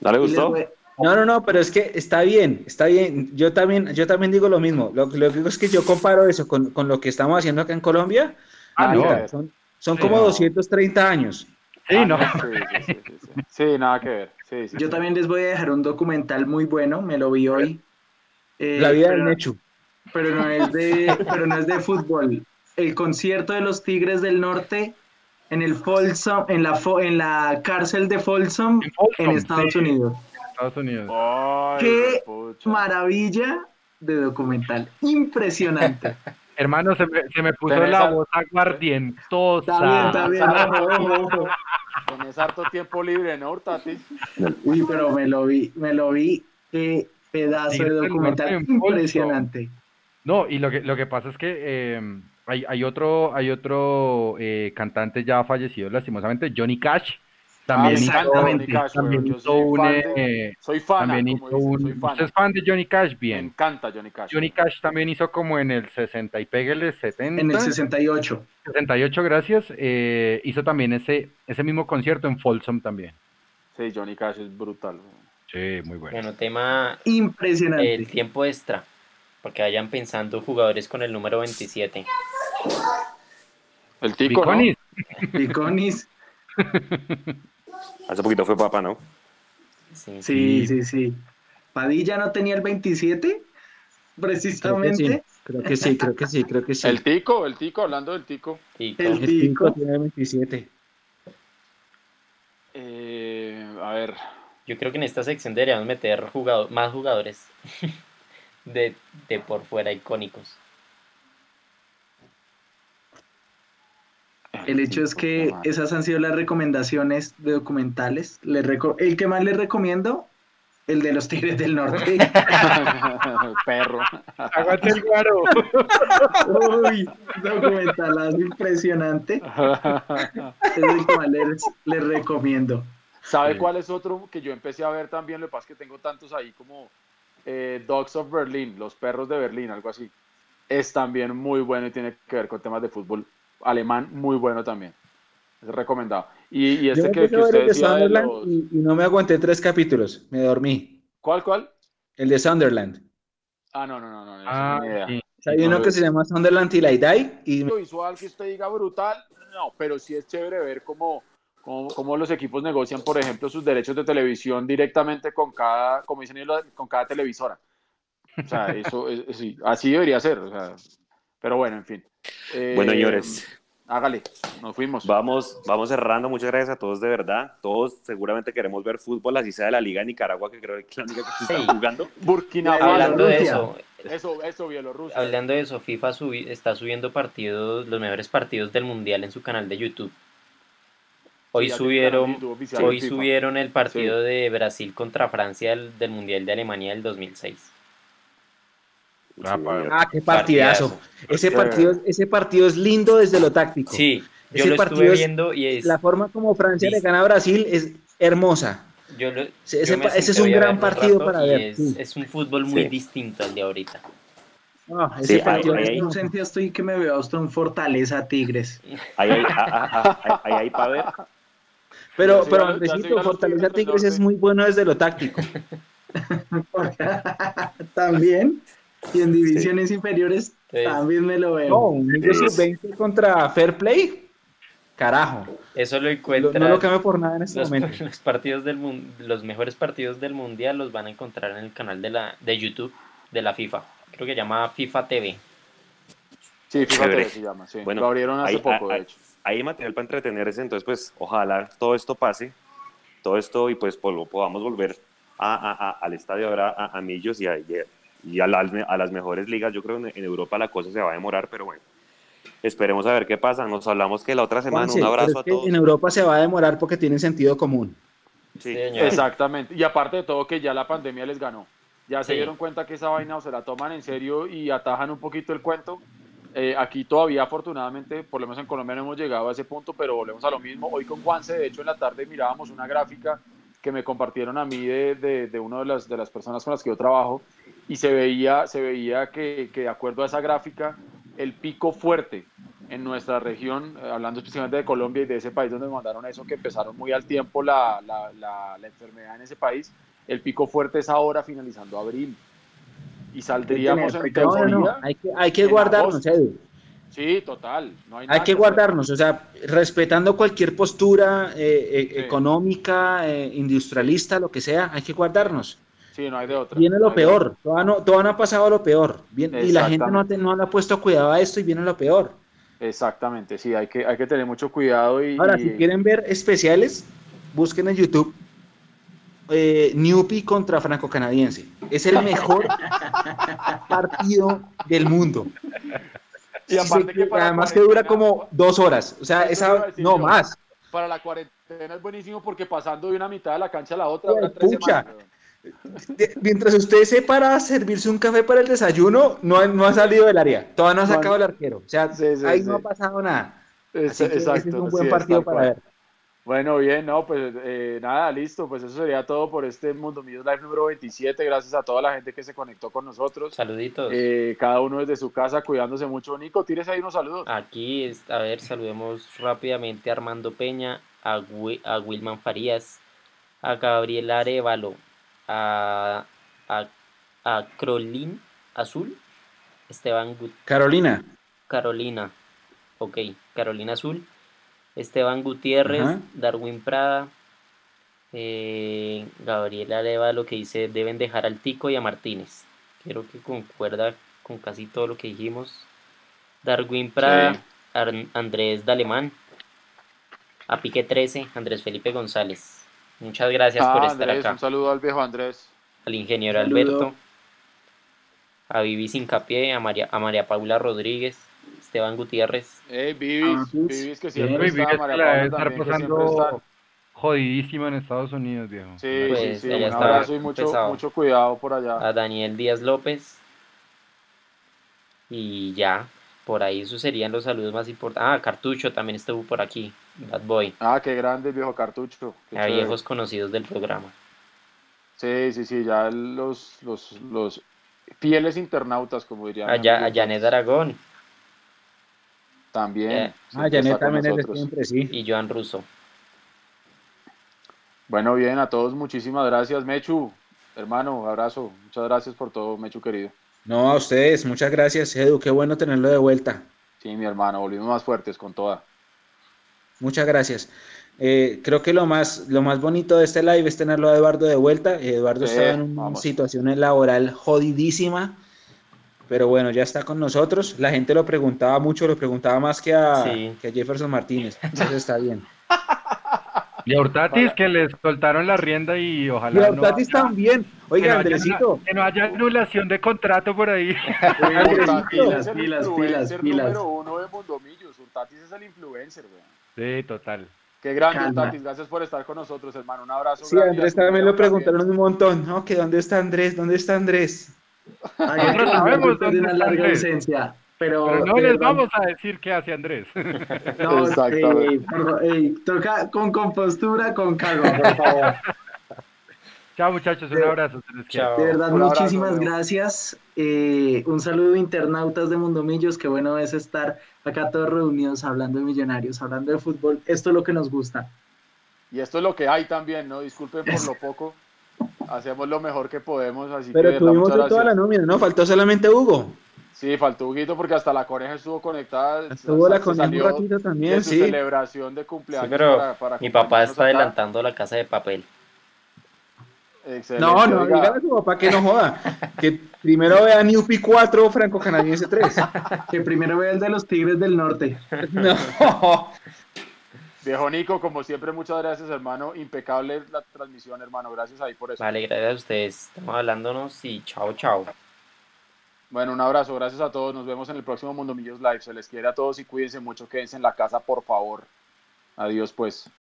¿No le gustó?
No, no, no, pero es que está bien, está bien. Yo también, yo también digo lo mismo. Lo, que digo es que yo comparo eso con, lo que estamos haciendo acá en Colombia. Ah, ah son, son como 230 años.
Sí, no.
Sí, nada que ver.
yo también les voy a dejar un documental muy bueno, me lo vi hoy.
la vida del Nechu
pero no es de, pero no es de fútbol. El concierto de los Tigres del Norte en el Folsom, en la en la cárcel de Folsom, en, Estados Unidos.
Estados Unidos.
¡Qué maravilla de documental! Impresionante.
Hermano, se me, se me puso la voz aguardientosa.
Está bien, está bien.
Tenés harto tiempo libre, ¿no, Tati?
Uy, pero me lo vi, me lo vi. Qué pedazo de documental impresionante.
No, y lo que, lo que pasa es que eh, hay, hay, otro, hay otro eh, cantante ya fallecido lastimosamente, Johnny Cash. También ah, hizo, Johnny Cash, también hizo un,
eh, soy fan,
también hizo un, soy fan. ¿Usted es fan de Johnny Cash? Bien.
Me encanta Johnny Cash.
Johnny Cash también hizo como en el 60 y pégale 70.
En el 68.
68, gracias. Eh, hizo también ese, ese mismo concierto en Folsom también.
Sí, Johnny Cash es brutal.
Sí, muy bueno.
Bueno, tema...
Impresionante.
El tiempo extra que vayan pensando jugadores con el número 27.
El Tico,
Piconis. Piconis.
Hace poquito fue papá, ¿no?
Sí, sí, sí, Padilla no tenía el 27, precisamente.
Creo que sí, creo que sí, creo que sí.
El Tico, el Tico, hablando del Tico.
El Tico,
tiene el 27.
Eh, a ver.
Yo creo que en esta sección deberíamos meter jugador, más jugadores. de, de por fuera icónicos.
El hecho es que esas han sido las recomendaciones de documentales. el que más les recomiendo, el de los Tigres del Norte.
Perro.
Aguante el guaro.
Uy, documentalazo impresionante. Es el que más les, recomiendo.
¿Sabe cuál es otro que yo empecé a ver también? Lo que pasa es que tengo tantos ahí como eh, Dogs of Berlin, Los Perros de Berlín, algo así. Es también muy bueno y tiene que ver con temas de fútbol alemán, muy bueno también. Es recomendado. Y, este que, usted decía
y, no me aguanté tres capítulos, me dormí.
¿Cuál, cuál?
El de Sunderland.
Ah, no, no, no, no,
ah,
hay uno que se llama Sunderland y Die. Y...
visual que usted diga brutal, no, pero sí es chévere ver cómo cómo, los equipos negocian, por ejemplo, sus derechos de televisión directamente con cada, como dicen ellos, con cada televisora. O sea, eso sí, así debería ser. O sea, pero bueno, en fin.
Bueno, señores.
Eh, hágale, nos fuimos.
Vamos, vamos cerrando. Muchas gracias a todos de verdad. Todos seguramente queremos ver fútbol, así sea de la Liga de Nicaragua, que creo que es la única que está jugando.
Burkina
Faso. Hablando de eso.
Eso, eso, Bielorrusia.
Hablando de eso, FIFA está subiendo partidos, los mejores partidos del Mundial en su canal de YouTube. Hoy subieron, hoy subieron el partido de Brasil contra Francia del, Mundial de Alemania del 2006.
Ah, ah, qué partidazo. Ese partido, ese partido es lindo desde lo táctico.
Sí, yo lo estuve viendo y es...
La forma como Francia le gana a Brasil es hermosa.
Yo
ese, es un gran partido para ver.
Es, un fútbol muy distinto al de ahorita.
No, ese partido en un sentido estoy que me veo hasta un Fortaleza Tigres.
Ahí hay para ver.
Pero, pero Andresito, Fortaleza Tigres es muy bueno desde lo táctico.
también. Y en divisiones inferiores también me lo veo.
No, un 20 contra Fair Play. Carajo.
Eso lo encuentra.
No lo cambio por nada en este
los,
momento.
Los partidos del los mejores partidos del mundial los van a encontrar en el canal de la de YouTube de la FIFA. Creo que se llama FIFA TV.
Sí, FIFA TV se llama, sí. Bueno, lo abrieron hace poco, de hecho
hay material para entretenerse, entonces pues ojalá todo esto pase, todo esto y pues, podamos volver al estadio ahora a, Millos y, a, y a, las mejores ligas. Yo creo que en Europa la cosa se va a demorar, pero bueno, esperemos a ver qué pasa. Nos hablamos que la otra semana, un abrazo a todos.
En Europa se va a demorar porque tienen sentido común.
Sí, exactamente. Y aparte de todo que ya la pandemia les ganó. Ya se dieron cuenta que esa vaina o se la toman en serio y atajan un poquito el cuento eh, aquí todavía, afortunadamente, por lo menos en Colombia no hemos llegado a ese punto, pero volvemos a lo mismo. Hoy con Juanse, de hecho, en la tarde mirábamos una gráfica que me compartieron a mí de, de, de una de las, de las personas con las que yo trabajo y se veía, se veía que, que, de acuerdo a esa gráfica, el pico fuerte en nuestra región, eh, hablando específicamente de Colombia y de ese país donde me mandaron eso, que empezaron muy al tiempo la, la, la, la enfermedad en ese país, el pico fuerte es ahora finalizando abril y saldríamos en teoría.
Hay que, hay que guardarnos, Edu.
Sí, total. No hay,
hay que guardarnos, o sea, respetando cualquier postura eh, eh, económica, eh, industrialista, lo que sea, hay que guardarnos.
Sí, no hay de otra.
Viene lo peor, todavía no, todavía no ha pasado lo peor. y la gente no, no le ha puesto cuidado a esto y viene lo peor.
Exactamente, sí, hay que, hay que tener mucho cuidado. Y,
Ahora, si quieren ver especiales, busquen en YouTube eh, Newpi contra Franco Canadiense. Es el mejor partido del mundo. Y aparte que además que dura como dos horas. O sea, esa, no más.
Para la cuarentena es buenísimo porque pasando de una mitad de la cancha a la otra,
Mientras usted se para servirse un café para el desayuno, no, no ha salido del área. Todavía no ha sacado el arquero. O sea, ahí no ha pasado nada.
Es, exacto, es un buen partido para ver. Bueno, bien, no, pues eh, nada, listo, pues eso sería todo por este Mundo Millos Live número 27, gracias a toda la gente que se conectó con nosotros.
Saluditos.
Eh, cada uno desde su casa cuidándose mucho. Nico, tires ahí unos saludos.
Aquí, a ver, saludemos rápidamente a Armando Peña, a, a Wilman Farías, a Gabriel Arevalo, a, a, Azul, Esteban
Carolina.
Carolina, ok, Carolina Azul. Esteban Gutiérrez, Darwin Prada, eh, Gabriela Leva lo que dice deben dejar al Tico y a Martínez. Creo que concuerda con casi todo lo que dijimos. Darwin Prada, Andrés Dalemán, a Pique 13, Andrés Felipe González. Muchas gracias por ah, estar acá.
Un saludo al viejo Andrés.
Al ingeniero Alberto, a Vivi Sincapié, a María, a María Paula Rodríguez, Esteban Gutiérrez.
Eh, Vivis, Vivis que siempre está, María estar
pasando jodidísima en Estados Unidos, viejo.
Sí, pues, sí, sí, un abrazo y mucho, mucho cuidado por allá.
A Daniel Díaz López. Y ya, por ahí esos serían los saludos más importantes. Ah, Cartucho también estuvo por aquí, Bad Boy.
Ah, qué grande viejo Cartucho.
a viejos conocidos del programa.
Sí, sí, sí, ya los, los, los fieles internautas, como dirían.
Allá, a Janet Aragón.
También.
ah, Janet también es de siempre, sí.
Y Joan Russo.
Bueno, bien, a todos muchísimas gracias, Mechu. Hermano, abrazo. Muchas gracias por todo, Mechu querido.
No, a ustedes, muchas gracias, Edu. Qué bueno tenerlo de vuelta.
Sí, mi hermano, volvimos más fuertes con toda.
Muchas gracias. Eh, creo que lo más, lo más bonito de este live es tenerlo a Eduardo de vuelta. Eduardo está en una situación laboral jodidísima pero bueno, ya está con nosotros. La gente lo preguntaba mucho, lo preguntaba más que a, que Jefferson Martínez. Entonces está bien.
Y a Hurtatis que les soltaron la rienda y ojalá.
Y a Hurtatis también. Oiga,
que
Andresito.
que no haya anulación de contrato por ahí.
pilas, pilas, pilas, pilas. número uno de. Hurtatis es el influencer,
güey. Sí, total.
Qué grande, Hurtatis. Gracias por estar con nosotros, hermano. Un abrazo.
Sí, Andrés también lo preguntaron un montón. ¿no? Que dónde está Andrés, dónde está Andrés.
Nosotros sabemos dónde una larga ausencia. Pero, no les vamos a decir qué hace Andrés.
No, toca con compostura, con calma, por favor.
Chao muchachos, un abrazo.
De verdad, muchísimas gracias. Eh, un saludo internautas de Mundomillos, qué bueno es estar acá todos reunidos hablando de millonarios, hablando de fútbol. Esto es lo que nos gusta.
Y esto es lo que hay también, ¿no? Disculpen por lo poco hacemos lo mejor que podemos. Así
Pero
que
tuvimos toda la nómina, ¿no? Faltó solamente Hugo.
Sí, faltó Huguito porque hasta la coneja estuvo conectada.
Estuvo la coneja un ratito también, sí.
celebración de cumpleaños.
pero mi papá está adelantando la casa de papel.
Excelente, no, no, dígale a su papá que no joda. Que primero vea Newpi 4, Franco Canadiense 3.
Que primero vea el de los Tigres del Norte.
No.
Viejo Nico, como siempre, muchas gracias, hermano. Impecable la transmisión, hermano. Gracias ahí por eso.
Vale, gracias a ustedes. Estamos hablándonos y chao, chao.
Bueno, un abrazo, gracias a todos. Nos vemos en el próximo Mundo Millos Live. Se les quiere a todos y cuídense mucho. Quédense en la casa, por favor. Adiós, pues.